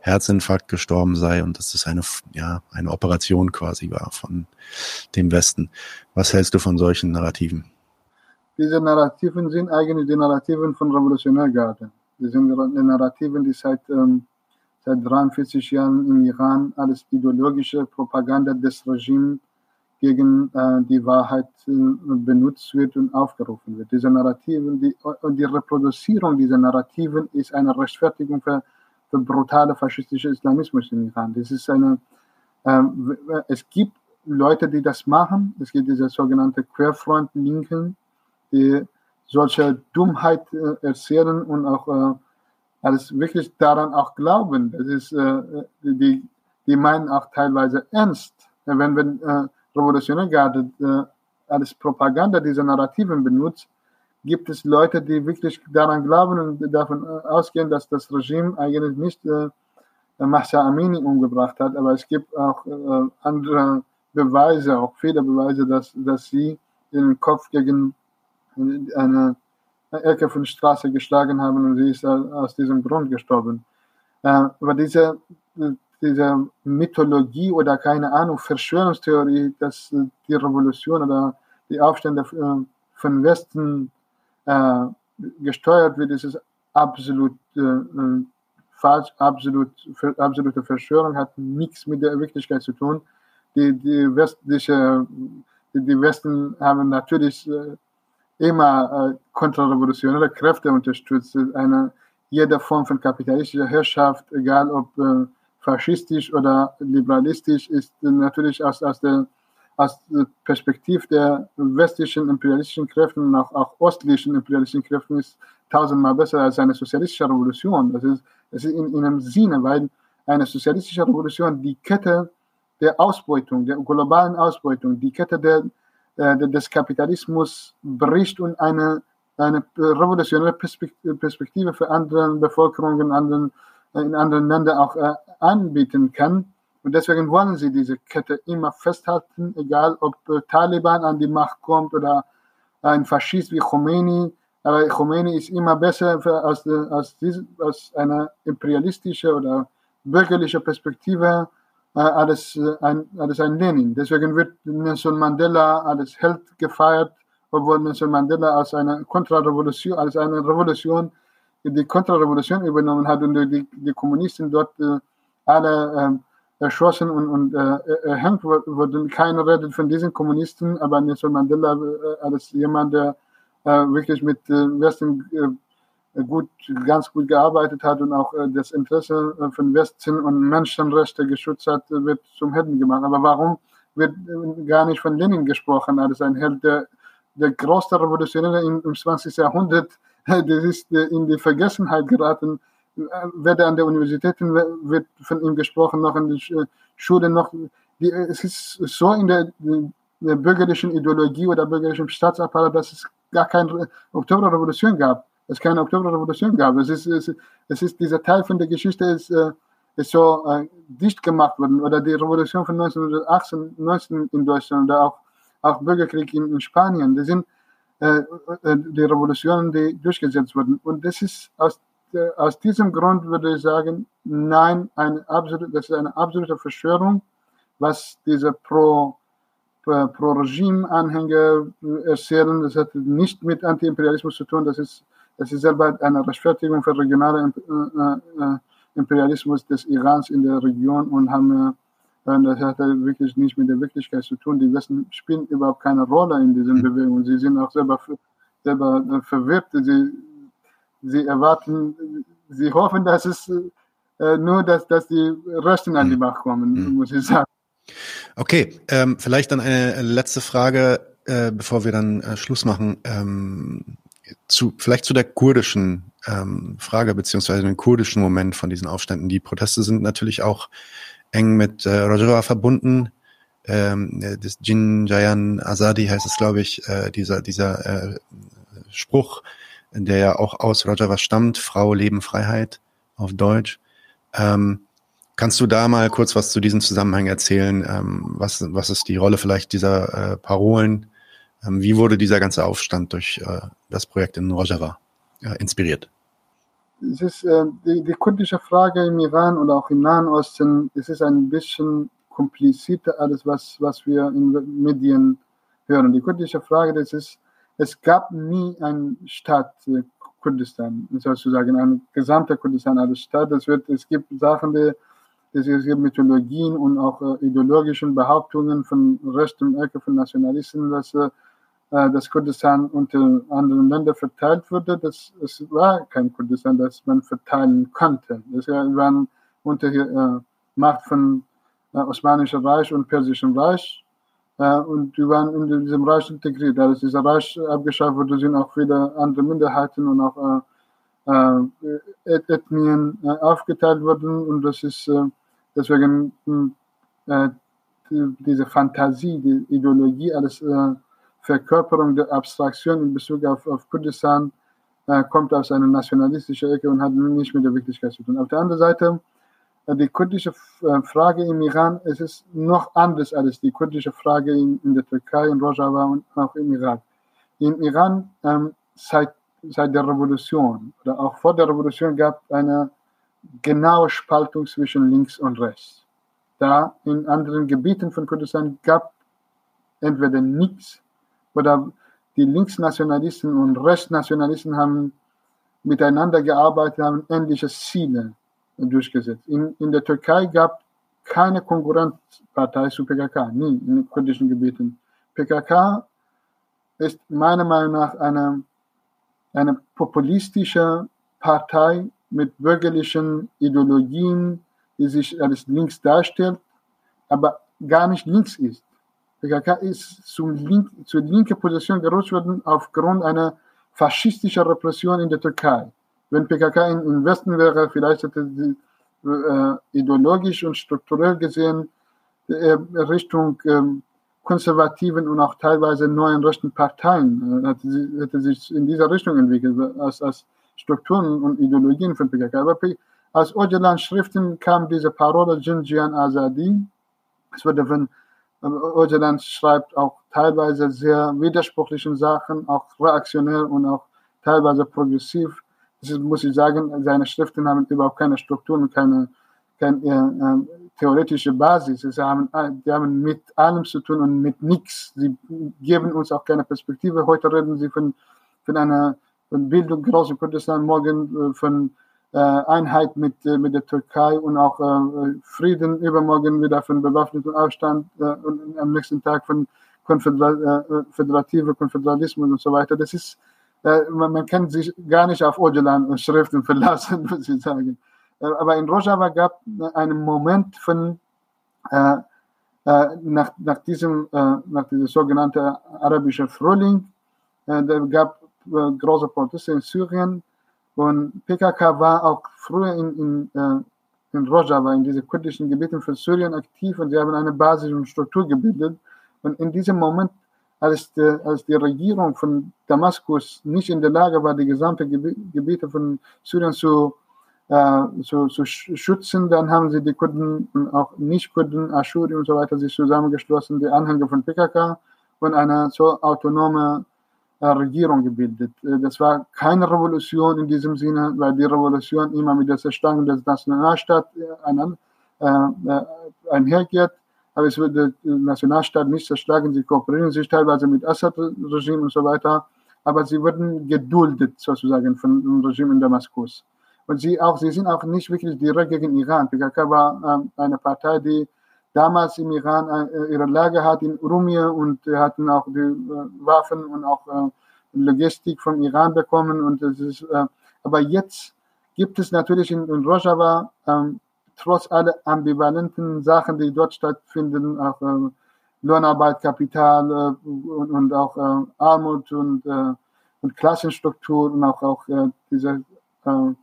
Herzinfarkt gestorben sei und dass das eine, ja, eine Operation quasi war von dem Westen. Was hältst du von solchen Narrativen? Diese Narrativen sind eigentlich die Narrativen von Revolutionärgarde Das sind Narrativen, die seit, ähm, seit 43 Jahren im Iran als ideologische Propaganda des Regimes gegen äh, die Wahrheit äh, benutzt wird und aufgerufen wird. Diese Narrativen, die, die Reproduzierung dieser Narrativen ist eine Rechtfertigung für, für brutale faschistische Islamismus im Iran. Das ist eine, äh, es gibt Leute, die das machen. Es gibt diese sogenannte Querfront-Linken, die solche Dummheit äh, erzählen und auch alles wirklich daran auch glauben. Das ist, äh, die, die meinen auch teilweise ernst. Wenn, wenn äh, Revolutionäre Garde äh, als Propaganda diese Narrativen benutzt, gibt es Leute, die wirklich daran glauben und davon äh, ausgehen, dass das Regime eigentlich nicht äh, Mahsa Amini umgebracht hat, aber es gibt auch äh, andere Beweise, auch viele Beweise, dass, dass sie den Kopf gegen eine Ecke von Straße geschlagen haben und sie ist aus diesem Grund gestorben. Äh, aber diese diese Mythologie oder keine Ahnung, Verschwörungstheorie, dass äh, die Revolution oder die Aufstände äh, von Westen äh, gesteuert wird, ist absolut äh, äh, falsch, absolut, absolute Verschwörung, hat nichts mit der Wirklichkeit zu tun. Die, die westliche, die Westen haben natürlich äh, immer kontrarevolutionäre Kräfte unterstützt. Eine, jede Form von kapitalistischer Herrschaft, egal ob faschistisch oder liberalistisch ist natürlich aus, aus der aus der Perspektive der westlichen imperialistischen Kräfte und auch, auch ostlichen imperialistischen Kräften ist tausendmal besser als eine sozialistische Revolution. Das ist, das ist in, in einem Sinne, weil eine sozialistische Revolution die Kette der Ausbeutung, der globalen Ausbeutung, die Kette der des Kapitalismus bricht und eine, eine revolutionäre Perspektive für andere Bevölkerungen, anderen in anderen Ländern auch äh, anbieten kann. Und deswegen wollen sie diese Kette immer festhalten, egal ob äh, Taliban an die Macht kommt oder ein Faschist wie Khomeini. Aber Khomeini ist immer besser für, als, als, diese, als eine imperialistische oder bürgerliche Perspektive äh, als, äh, ein, als ein Lenin. Deswegen wird Nelson Mandela als Held gefeiert, obwohl Nelson Mandela als eine Kontrarevolution, als eine Revolution die Kontrarevolution übernommen hat und die, die Kommunisten dort äh, alle äh, erschossen und, und äh, erhängt wurden. Keiner redet von diesen Kommunisten, aber Nelson Mandela äh, als jemand, der äh, wirklich mit Westen gut, ganz gut gearbeitet hat und auch das Interesse von Westen und Menschenrechte geschützt hat, wird zum Helden gemacht. Aber warum wird gar nicht von Lenin gesprochen als ein Held, der, der größte Revolutionäre im, im 20. Jahrhundert das ist äh, in die Vergessenheit geraten. Äh, weder an der Universität wird von ihm gesprochen, noch an den äh, Schulen, noch. Die, es ist so in der, der bürgerlichen Ideologie oder bürgerlichen Staatsapparat, dass es gar keine Oktoberrevolution gab. Es keine Oktoberrevolution gab. Es ist, es, es ist dieser Teil von der Geschichte ist, ist so äh, dicht gemacht worden. Oder die Revolution von 1918, 19 in Deutschland oder auch, auch Bürgerkrieg in, in Spanien. Die sind äh, äh, die Revolutionen, die durchgesetzt wurden. Und das ist aus, aus diesem Grund würde ich sagen, nein, eine absolute, das ist eine absolute Verschwörung, was diese pro äh, Pro-Regime-Anhänger erzählen. Das hat nicht mit Anti-Imperialismus zu tun. Das ist, das ist selber eine Rechtfertigung für regionale Imperialismus des Irans in der Region und haben das hat wirklich nicht mit der Wirklichkeit zu tun. Die Westen spielen überhaupt keine Rolle in diesen mhm. Bewegungen. Sie sind auch selber, selber äh, verwirrt. Sie, sie erwarten, sie hoffen, dass es äh, nur, dass, dass die Rechten an die mhm. Macht kommen, mhm. muss ich sagen. Okay, ähm, vielleicht dann eine letzte Frage, äh, bevor wir dann äh, Schluss machen. Ähm, zu, vielleicht zu der kurdischen ähm, Frage, beziehungsweise dem kurdischen Moment von diesen Aufständen. Die Proteste sind natürlich auch eng mit äh, Rojava verbunden. Ähm, das Jin Jayan Azadi heißt es, glaube ich, äh, dieser, dieser äh, Spruch, der ja auch aus Rojava stammt, Frau, Leben, Freiheit auf Deutsch. Ähm, kannst du da mal kurz was zu diesem Zusammenhang erzählen? Ähm, was, was ist die Rolle vielleicht dieser äh, Parolen? Ähm, wie wurde dieser ganze Aufstand durch äh, das Projekt in Rojava äh, inspiriert? es ist äh, die, die kurdische Frage im Iran oder auch im Nahen Osten, es ist ein bisschen komplizierter alles, was, was wir in Medien hören. Die kurdische Frage, das ist, es gab nie einen Staat, Kurdistan, sozusagen ein gesamter Kurdistan als Staat. Es, wird, es gibt Sachen, die, es gibt Mythologien und auch äh, ideologischen Behauptungen von rechten Ecke von Nationalisten, dass äh, das Kurdistan unter anderen Ländern verteilt wurde. Das, es war kein Kurdistan, das man verteilen konnte. Das waren unter äh, Macht von äh, Osmanischen Reich und Persischen Reich äh, und die waren in diesem Reich integriert. Als dieser Reich abgeschafft wurde, sind auch viele andere Minderheiten und auch äh, äh Ethnien äh, aufgeteilt worden und das ist äh, deswegen diese Fantasie, die Ideologie als Verkörperung der Abstraktion in Bezug auf, auf Kurdistan kommt aus einer nationalistischen Ecke und hat nicht mit der Wirklichkeit zu tun. Auf der anderen Seite die kurdische äh, Frage im Iran es ist noch anders als die kurdische Frage in, in der Türkei, in Rojava und auch im Irak. Im Iran ähm, seit, seit der Revolution oder auch vor der Revolution gab es eine genaue Spaltung zwischen links und rechts. Da in anderen Gebieten von Kurdistan gab entweder nichts oder die Linksnationalisten und Rechtsnationalisten haben miteinander gearbeitet, haben ähnliche Ziele durchgesetzt. In, in der Türkei gab keine Konkurrenzpartei zu PKK, nie in den kurdischen Gebieten. PKK ist meiner Meinung nach eine, eine populistische Partei mit bürgerlichen Ideologien, die sich als links darstellt, aber gar nicht links ist. PKK ist zu link, zur linken Position gerutscht worden aufgrund einer faschistischen Repression in der Türkei. Wenn PKK im Westen wäre, vielleicht hätte sie äh, ideologisch und strukturell gesehen äh, Richtung äh, konservativen und auch teilweise neuen rechten Parteien äh, hätte, sie, hätte sich in dieser Richtung entwickelt, als, als Strukturen und Ideologien von PKK. Aber aus Öcalan Schriften kam diese Parole Jinjian Azadi. Es wurde von Öcalan schreibt auch teilweise sehr widersprüchliche Sachen, auch reaktionär und auch teilweise progressiv das muss ich sagen, seine Schriften haben überhaupt keine Strukturen, keine, keine äh, theoretische Basis. Sie haben, die haben mit allem zu tun und mit nichts. Sie geben uns auch keine Perspektive. Heute reden sie von, von einer von Bildung großen Kurdistan, morgen äh, von äh, Einheit mit, äh, mit der Türkei und auch äh, Frieden, übermorgen wieder von bewaffneten Aufstand äh, und am nächsten Tag von Konföder föderative Konföderalismus und so weiter. Das ist äh, man kann sich gar nicht auf Öcalan und Schriften verlassen, muss ich sagen. Äh, aber in Rojava gab es einen Moment von, äh, äh, nach, nach, diesem, äh, nach diesem sogenannten arabischen Frühling, äh, da gab äh, große Proteste in Syrien und PKK war auch früher in, in, in Rojava, in diesen kurdischen Gebieten von Syrien aktiv und sie haben eine Basis und Struktur gebildet. Und in diesem Moment als die, als die Regierung von Damaskus nicht in der Lage war, die gesamten Gebiete von Syrien zu, äh, zu, zu schützen, dann haben sie die Kurden und auch Nicht-Kurden, Aschuri und so weiter sich zusammengeschlossen, die Anhänger von PKK und eine so autonome äh, Regierung gebildet. Äh, das war keine Revolution in diesem Sinne, weil die Revolution immer mit der Zerstörung des Nationalstaates äh, äh, einhergeht aber es wird der Nationalstaat nicht zerschlagen. Sie kooperieren sich teilweise mit Assad-Regime und so weiter, aber sie wurden geduldet sozusagen von dem Regime in Damaskus. Und sie auch, sie sind auch nicht wirklich direkt gegen Iran. PKK war äh, eine Partei, die damals im Iran äh, ihre Lage hat in Urumia und äh, hatten auch die äh, Waffen und auch äh, Logistik vom Iran bekommen. Und es ist, äh, aber jetzt gibt es natürlich in, in Rojava ähm, trotz aller ambivalenten Sachen, die dort stattfinden, auch äh, Lohnarbeit, Kapital äh, und, und, auch äh, Armut und, äh, und Klassenstruktur und auch, auch äh, dieser äh,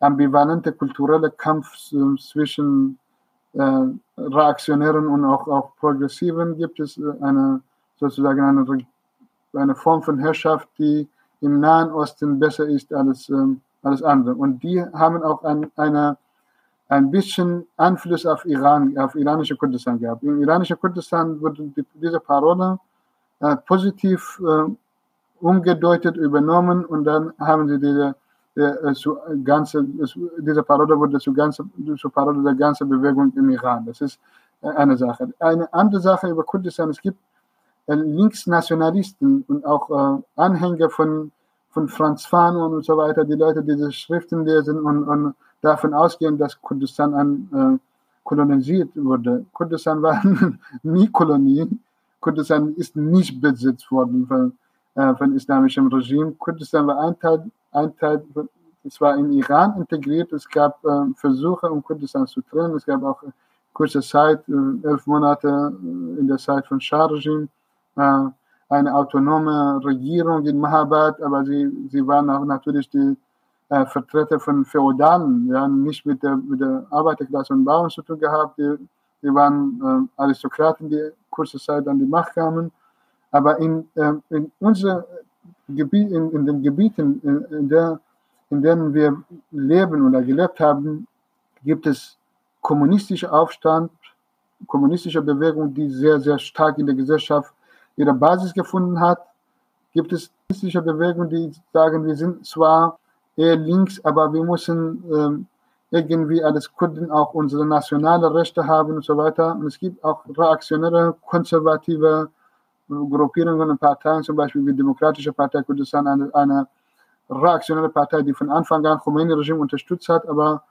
ambivalente kulturelle Kampf zwischen Reaktionären und auch, auch Progressiven gibt es eine sozusagen eine, eine Form von Herrschaft, die im Nahen Osten besser ist als ähm, alles andere. Und die haben auch ein, eine ein bisschen Einfluss auf Iran, auf iranische Kurdistan gehabt. Im iranischen Kurdistan wurde die, diese Parole äh, positiv äh, umgedeutet, übernommen und dann haben sie diese, äh, zu, ganze, diese Parole wurde zur, ganze, zur Parole der ganzen Bewegung im Iran. Das ist äh, eine Sache. Eine andere Sache über Kurdistan, es gibt äh, Linksnationalisten und auch äh, Anhänger von von Franz Fanon und so weiter, die Leute diese Schriften lesen und, und davon ausgehen, dass Kurdistan an, äh, kolonisiert wurde. Kurdistan war nie Kolonie. Kurdistan ist nicht besitzt worden von, äh, von islamischem Regime. Kurdistan war ein Teil, ein Teil es war in Iran integriert. Es gab äh, Versuche, um Kurdistan zu trennen. Es gab auch kurze Zeit, äh, elf Monate äh, in der Zeit von Schah-Regime, äh, eine autonome Regierung in Mahabad, aber sie, sie waren auch natürlich die äh, Vertreter von Feudalen, ja, nicht mit der, mit der Arbeiterklasse und Bauern zu tun gehabt. Die, die waren äh, Aristokraten, die kurze Zeit an die Macht kamen. Aber in, äh, in unser Gebiet, in, in den Gebieten, in, in, der, in denen wir leben oder gelebt haben, gibt es kommunistische Aufstand, kommunistische Bewegung, die sehr, sehr stark in der Gesellschaft ihre Basis gefunden hat. Gibt es kommunistische Bewegungen, die sagen, wir sind zwar eher links, aber wir müssen ähm, irgendwie als Kurden auch unsere nationale Rechte haben und so weiter. Und es gibt auch reaktionäre, konservative Gruppierungen und Parteien, zum Beispiel wie die Demokratische Partei Kurdistan, eine, eine reaktionäre Partei, die von Anfang an Khomeini-Regime unterstützt hat, aber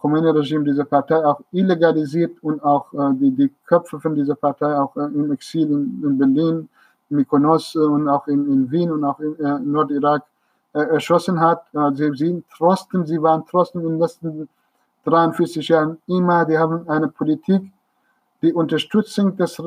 Khomeini-Regime diese Partei auch illegalisiert und auch äh, die, die Köpfe von dieser Partei auch äh, im Exil in, in Berlin, Mykonos und auch in, in Wien und auch in Nordirak erschossen hat. Sie, sie, trotzdem, sie waren trotzdem in den letzten 43 Jahren immer, die haben eine Politik, die Unterstützung des äh,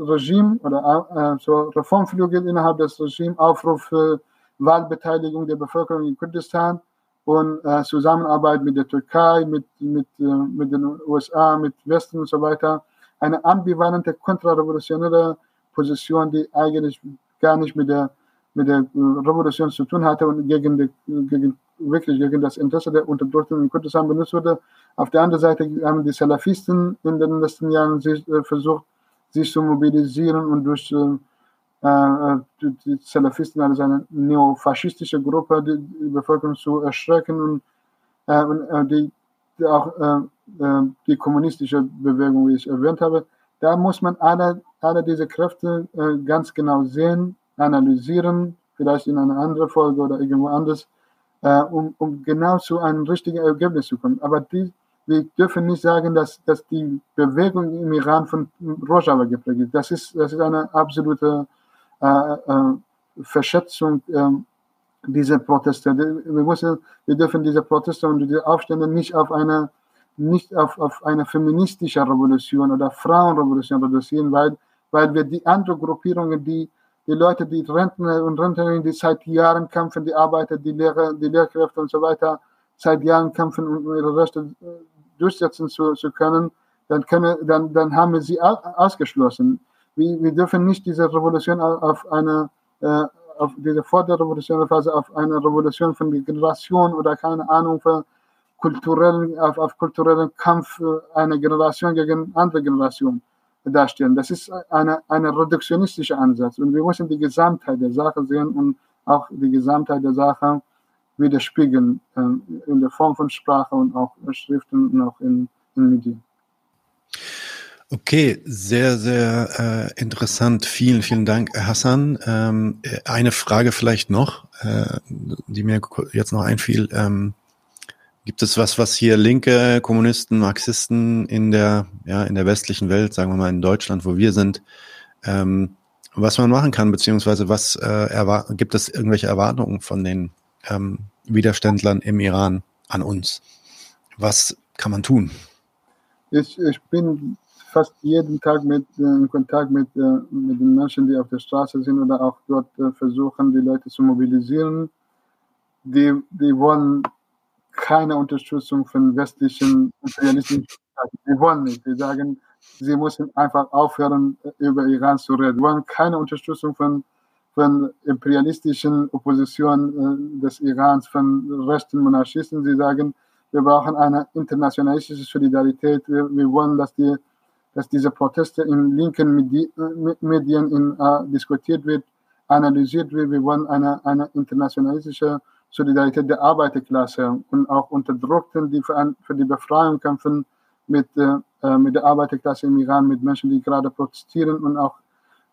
Regimes oder äh, so Reformflügel innerhalb des Regimes, Aufruf für Wahlbeteiligung der Bevölkerung in Kurdistan und äh, Zusammenarbeit mit der Türkei, mit, mit, äh, mit den USA, mit Westen und so weiter. Eine ambivalente, kontrarevolutionäre Position, die eigentlich gar nicht mit der mit der äh, Revolution zu tun hatte und gegen, die, gegen wirklich gegen das Interesse der Unterdrückten in Kurdistan benutzt wurde. Auf der anderen Seite haben die Salafisten in den letzten Jahren sich, äh, versucht, sich zu mobilisieren und durch äh, äh die Salafisten als eine neofaschistische Gruppe die, die Bevölkerung zu erschrecken und, äh, und äh, die, die, auch die kommunistische Bewegung, wie ich erwähnt habe. Da muss man alle, alle diese Kräfte ganz genau sehen analysieren, vielleicht in einer anderen Folge oder irgendwo anders, äh, um, um genau zu einem richtigen Ergebnis zu kommen. Aber die, wir dürfen nicht sagen, dass, dass die Bewegung im Iran von Rojava geprägt ist. Das ist, das ist eine absolute äh, äh, Verschätzung äh, dieser Proteste. Wir, müssen, wir dürfen diese Proteste und diese Aufstände nicht auf eine, nicht auf, auf eine feministische Revolution oder Frauenrevolution reduzieren, weil, weil wir die anderen Gruppierungen, die die Leute, die Rentner und Rentnerinnen, die seit Jahren kämpfen, die Arbeiter, die Lehrer, die Lehrkräfte und so weiter, seit Jahren kämpfen, um ihre Rechte äh, durchsetzen zu, zu können, dann, können dann, dann haben wir sie ausgeschlossen. Wir, wir dürfen nicht diese Revolution auf eine, äh, auf diese vorderrevolutionäre Phase, auf eine Revolution von Generation oder keine Ahnung, für kulturellen, auf, auf kulturellen Kampf einer Generation gegen andere Generationen darstellen. Das ist eine, ein reduktionistischer Ansatz und wir müssen die Gesamtheit der Sache sehen und auch die Gesamtheit der Sache widerspiegeln äh, in der Form von Sprache und auch Schriften und auch in, in Medien. Okay, sehr, sehr äh, interessant. Vielen, vielen Dank, Hassan. Ähm, eine Frage vielleicht noch, äh, die mir jetzt noch einfiel. Ähm, Gibt es was, was hier linke Kommunisten, Marxisten in der, ja, in der westlichen Welt, sagen wir mal in Deutschland, wo wir sind, ähm, was man machen kann, beziehungsweise was äh, gibt es irgendwelche Erwartungen von den ähm, Widerständlern im Iran an uns? Was kann man tun? Ich, ich bin fast jeden Tag mit, äh, in Kontakt mit, äh, mit den Menschen, die auf der Straße sind oder auch dort äh, versuchen, die Leute zu mobilisieren. Die, die wollen keine Unterstützung von westlichen imperialistischen Staaten. Wir wollen nicht. Wir sagen, sie müssen einfach aufhören, über Iran zu reden. Wir wollen keine Unterstützung von, von imperialistischen Opposition äh, des Irans, von rechten Monarchisten. Sie sagen, wir brauchen eine internationalistische Solidarität. Wir, wir wollen, dass, die, dass diese Proteste in linken Medi Medien in, uh, diskutiert wird, analysiert wird. Wir wollen eine, eine internationalistische Solidarität der Arbeiterklasse und auch Unterdrückten, die für, für die Befreiung kämpfen mit, äh, mit der Arbeiterklasse im Iran, mit Menschen, die gerade protestieren und auch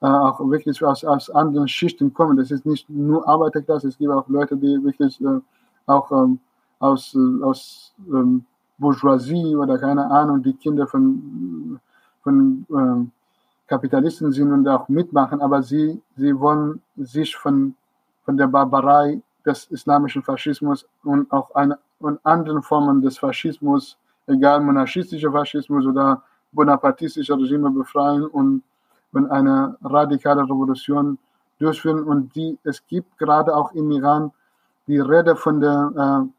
äh, auch wirklich aus, aus anderen Schichten kommen. Das ist nicht nur Arbeiterklasse, es gibt auch Leute, die wirklich äh, auch ähm, aus, äh, aus ähm, Bourgeoisie oder keine Ahnung, die Kinder von, von äh, Kapitalisten sind und auch mitmachen, aber sie, sie wollen sich von, von der Barbarei des islamischen Faschismus und auch eine, und anderen Formen des Faschismus, egal monarchistischer Faschismus oder bonapartistischer Regime befreien und, und eine radikale Revolution durchführen. Und die, es gibt gerade auch im Iran die Rede von der, äh,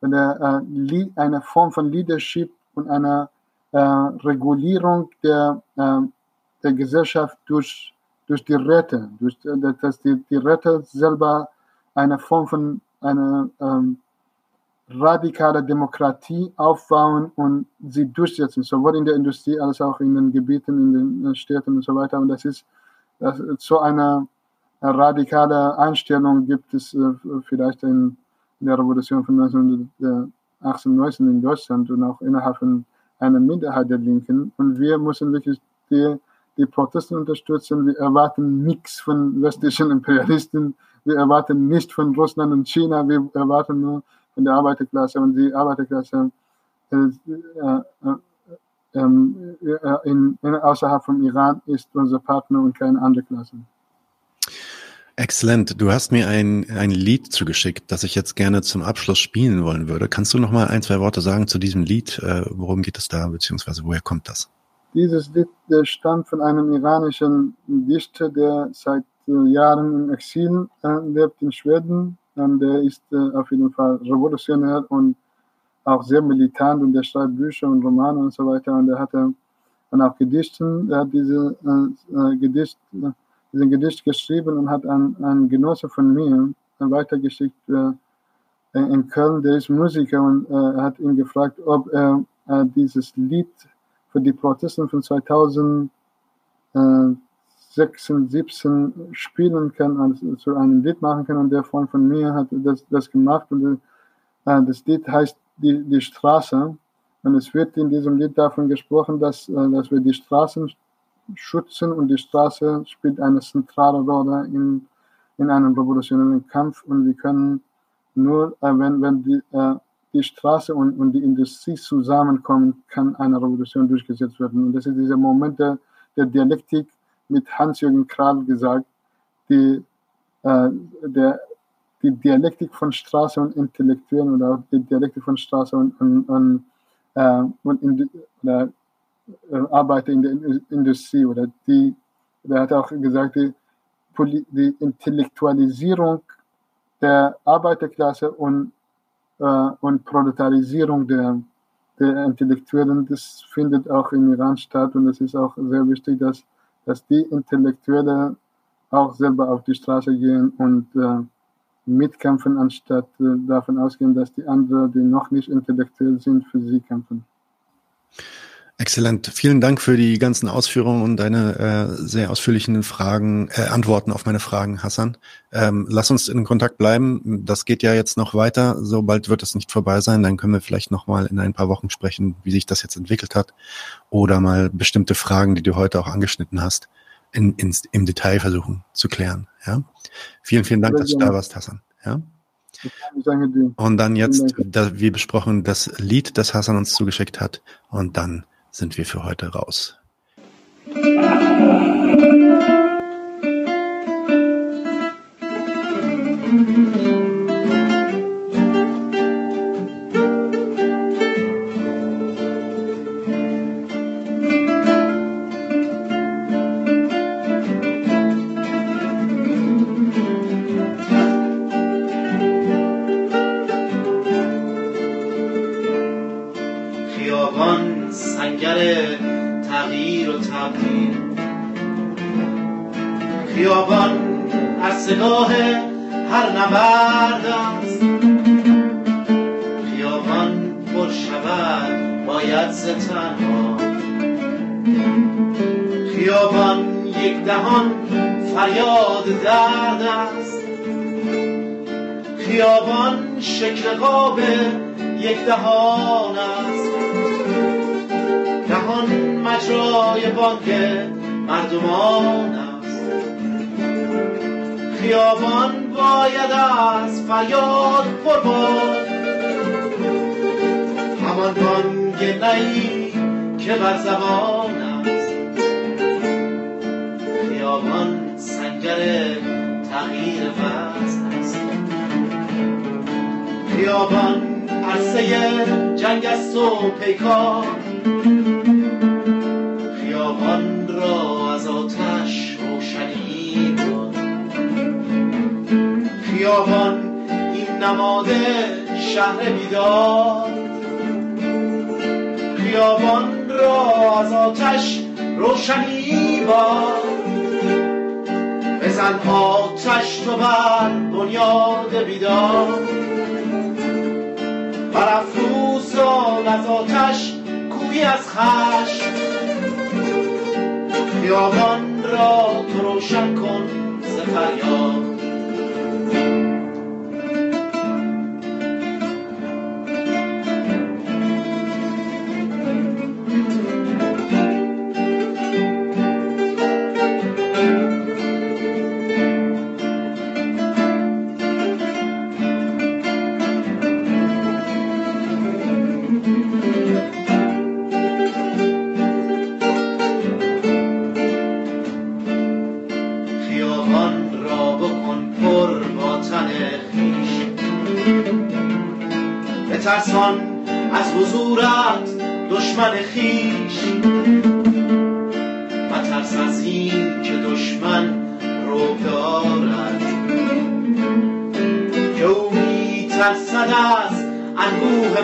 von der äh, einer Form von Leadership und einer äh, Regulierung der, äh, der Gesellschaft durch, durch die Räte, durch, dass die, die Räte selber eine Form von einer ähm, radikale Demokratie aufbauen und sie durchsetzen, sowohl in der Industrie als auch in den Gebieten, in den Städten und so weiter. Und das ist das, so eine radikale Einstellung gibt es äh, vielleicht in, der Revolution von 1918, in Deutschland und auch innerhalb von einer Minderheit der Linken. Und wir müssen wirklich die, die Proteste unterstützen. Wir erwarten nichts von westlichen Imperialisten. Wir erwarten nicht von Russland und China. Wir erwarten nur von der Arbeiterklasse. Und die Arbeiterklasse äh, äh, äh, in, in, außerhalb vom Iran ist unser Partner und keine andere Klasse. Exzellent. Du hast mir ein, ein Lied zugeschickt, das ich jetzt gerne zum Abschluss spielen wollen würde. Kannst du noch mal ein, zwei Worte sagen zu diesem Lied? Äh, worum geht es da, beziehungsweise woher kommt das? Dieses Lied der stammt von einem iranischen Dichter, der seit äh, Jahren im Exil äh, lebt in Schweden. Und der ist äh, auf jeden Fall revolutionär und auch sehr militant und der schreibt Bücher und Romane und so weiter. Und er hatte dann auch Gedichten, er hat diese äh, äh Gedicht diesen Gedicht geschrieben und hat ein, ein Genosse von mir weitergeschickt äh, in Köln, der ist Musiker und äh, hat ihn gefragt, ob er äh, dieses Lied für die Proteste von 2016, 17 spielen kann, also zu einem Lied machen kann. Und der Freund von mir hat das, das gemacht und äh, das Lied heißt die, die Straße. Und es wird in diesem Lied davon gesprochen, dass, äh, dass wir die Straßen schützen und die Straße spielt eine zentrale Rolle in, in einem revolutionären Kampf und wir können nur, äh, wenn, wenn die, die Straße und, und die Industrie zusammenkommen, kann eine Revolution durchgesetzt werden. Und das ist dieser Moment der, der Dialektik mit Hans-Jürgen Kral gesagt, die, äh, der, die Dialektik von Straße und Intellektuellen oder die Dialektik von Straße und, und, und, äh, und in, oder äh, Arbeiter in der Industrie oder die, er hat auch gesagt, die, die Intellektualisierung der Arbeiterklasse und, und Proletarisierung der, der Intellektuellen, das findet auch im Iran statt und es ist auch sehr wichtig, dass, dass die Intellektuelle auch selber auf die Straße gehen und äh, mitkämpfen, anstatt äh, davon ausgehen, dass die anderen, die noch nicht intellektuell sind, für sie kämpfen. Exzellent. Vielen Dank für die ganzen Ausführungen und deine äh, sehr ausführlichen Fragen, äh, Antworten auf meine Fragen, Hassan. Ähm, lass uns in Kontakt bleiben. Das geht ja jetzt noch weiter. Sobald wird es nicht vorbei sein. Dann können wir vielleicht noch mal in ein paar Wochen sprechen, wie sich das jetzt entwickelt hat. Oder mal bestimmte Fragen, die du heute auch angeschnitten hast, in, in, im Detail versuchen zu klären. Ja? Vielen, vielen Dank, dass du da warst, Hassan. Ja? Und dann jetzt, da, wie besprochen, das Lied, das Hassan uns zugeschickt hat. Und dann sind wir für heute raus. بیابان از هر نبرد است. خیابان پر شود باید ز تنها. خیابان یک دهان فریاد درد است. خیابان شکل قاب یک دهان است. دهان مجرای بانک مردمان خیابان باید از فریاد پر بود همان بانگ نهی که بر زبان است. خیابان سنگر تغییر وزن است. خیابان عرصه جنگ است و پیکار. خیابان این نماد شهر بیدار خیابان را از آتش روشنی باد. بزن آتش تو بر بنیاد بیدار برافروزان از آتش کوی از خشم. خیابان را تو روشن کن ز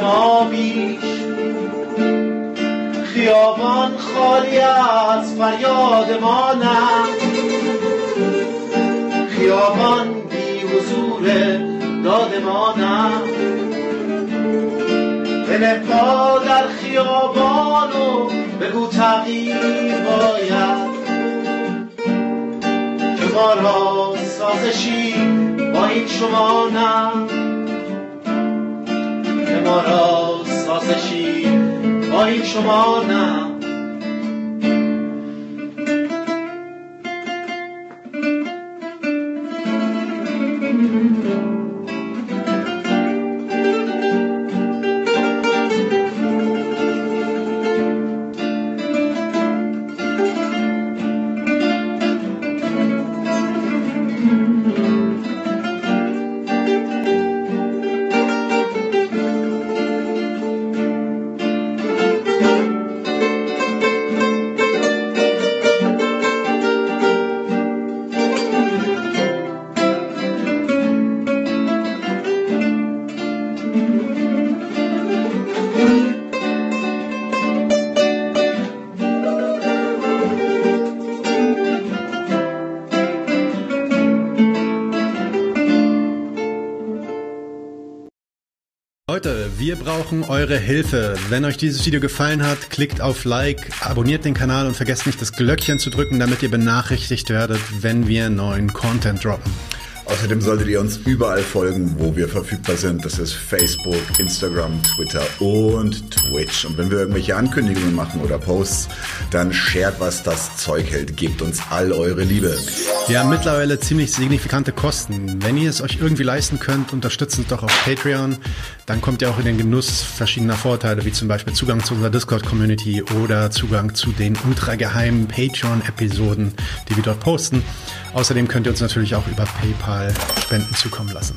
ما بیش. خیابان خالی از فریاد ما نه. خیابان بی حضور داد ما نه. بنه پا در خیابان و بگو تغییر باید. که ما را سازشی با این شما نه. ما را سازشی با این شما نه brauchen eure Hilfe. Wenn euch dieses Video gefallen hat, klickt auf Like, abonniert den Kanal und vergesst nicht das Glöckchen zu drücken, damit ihr benachrichtigt werdet, wenn wir neuen Content droppen. Außerdem solltet ihr uns überall folgen, wo wir verfügbar sind. Das ist Facebook, Instagram, Twitter und Twitch. Und wenn wir irgendwelche Ankündigungen machen oder Posts, dann shared, was das Zeug hält. Gebt uns all eure Liebe. Wir haben mittlerweile ziemlich signifikante Kosten. Wenn ihr es euch irgendwie leisten könnt, unterstützt uns doch auf Patreon. Dann kommt ihr auch in den Genuss verschiedener Vorteile, wie zum Beispiel Zugang zu unserer Discord-Community oder Zugang zu den ultrageheimen Patreon-Episoden, die wir dort posten. Außerdem könnt ihr uns natürlich auch über PayPal Spenden zukommen lassen.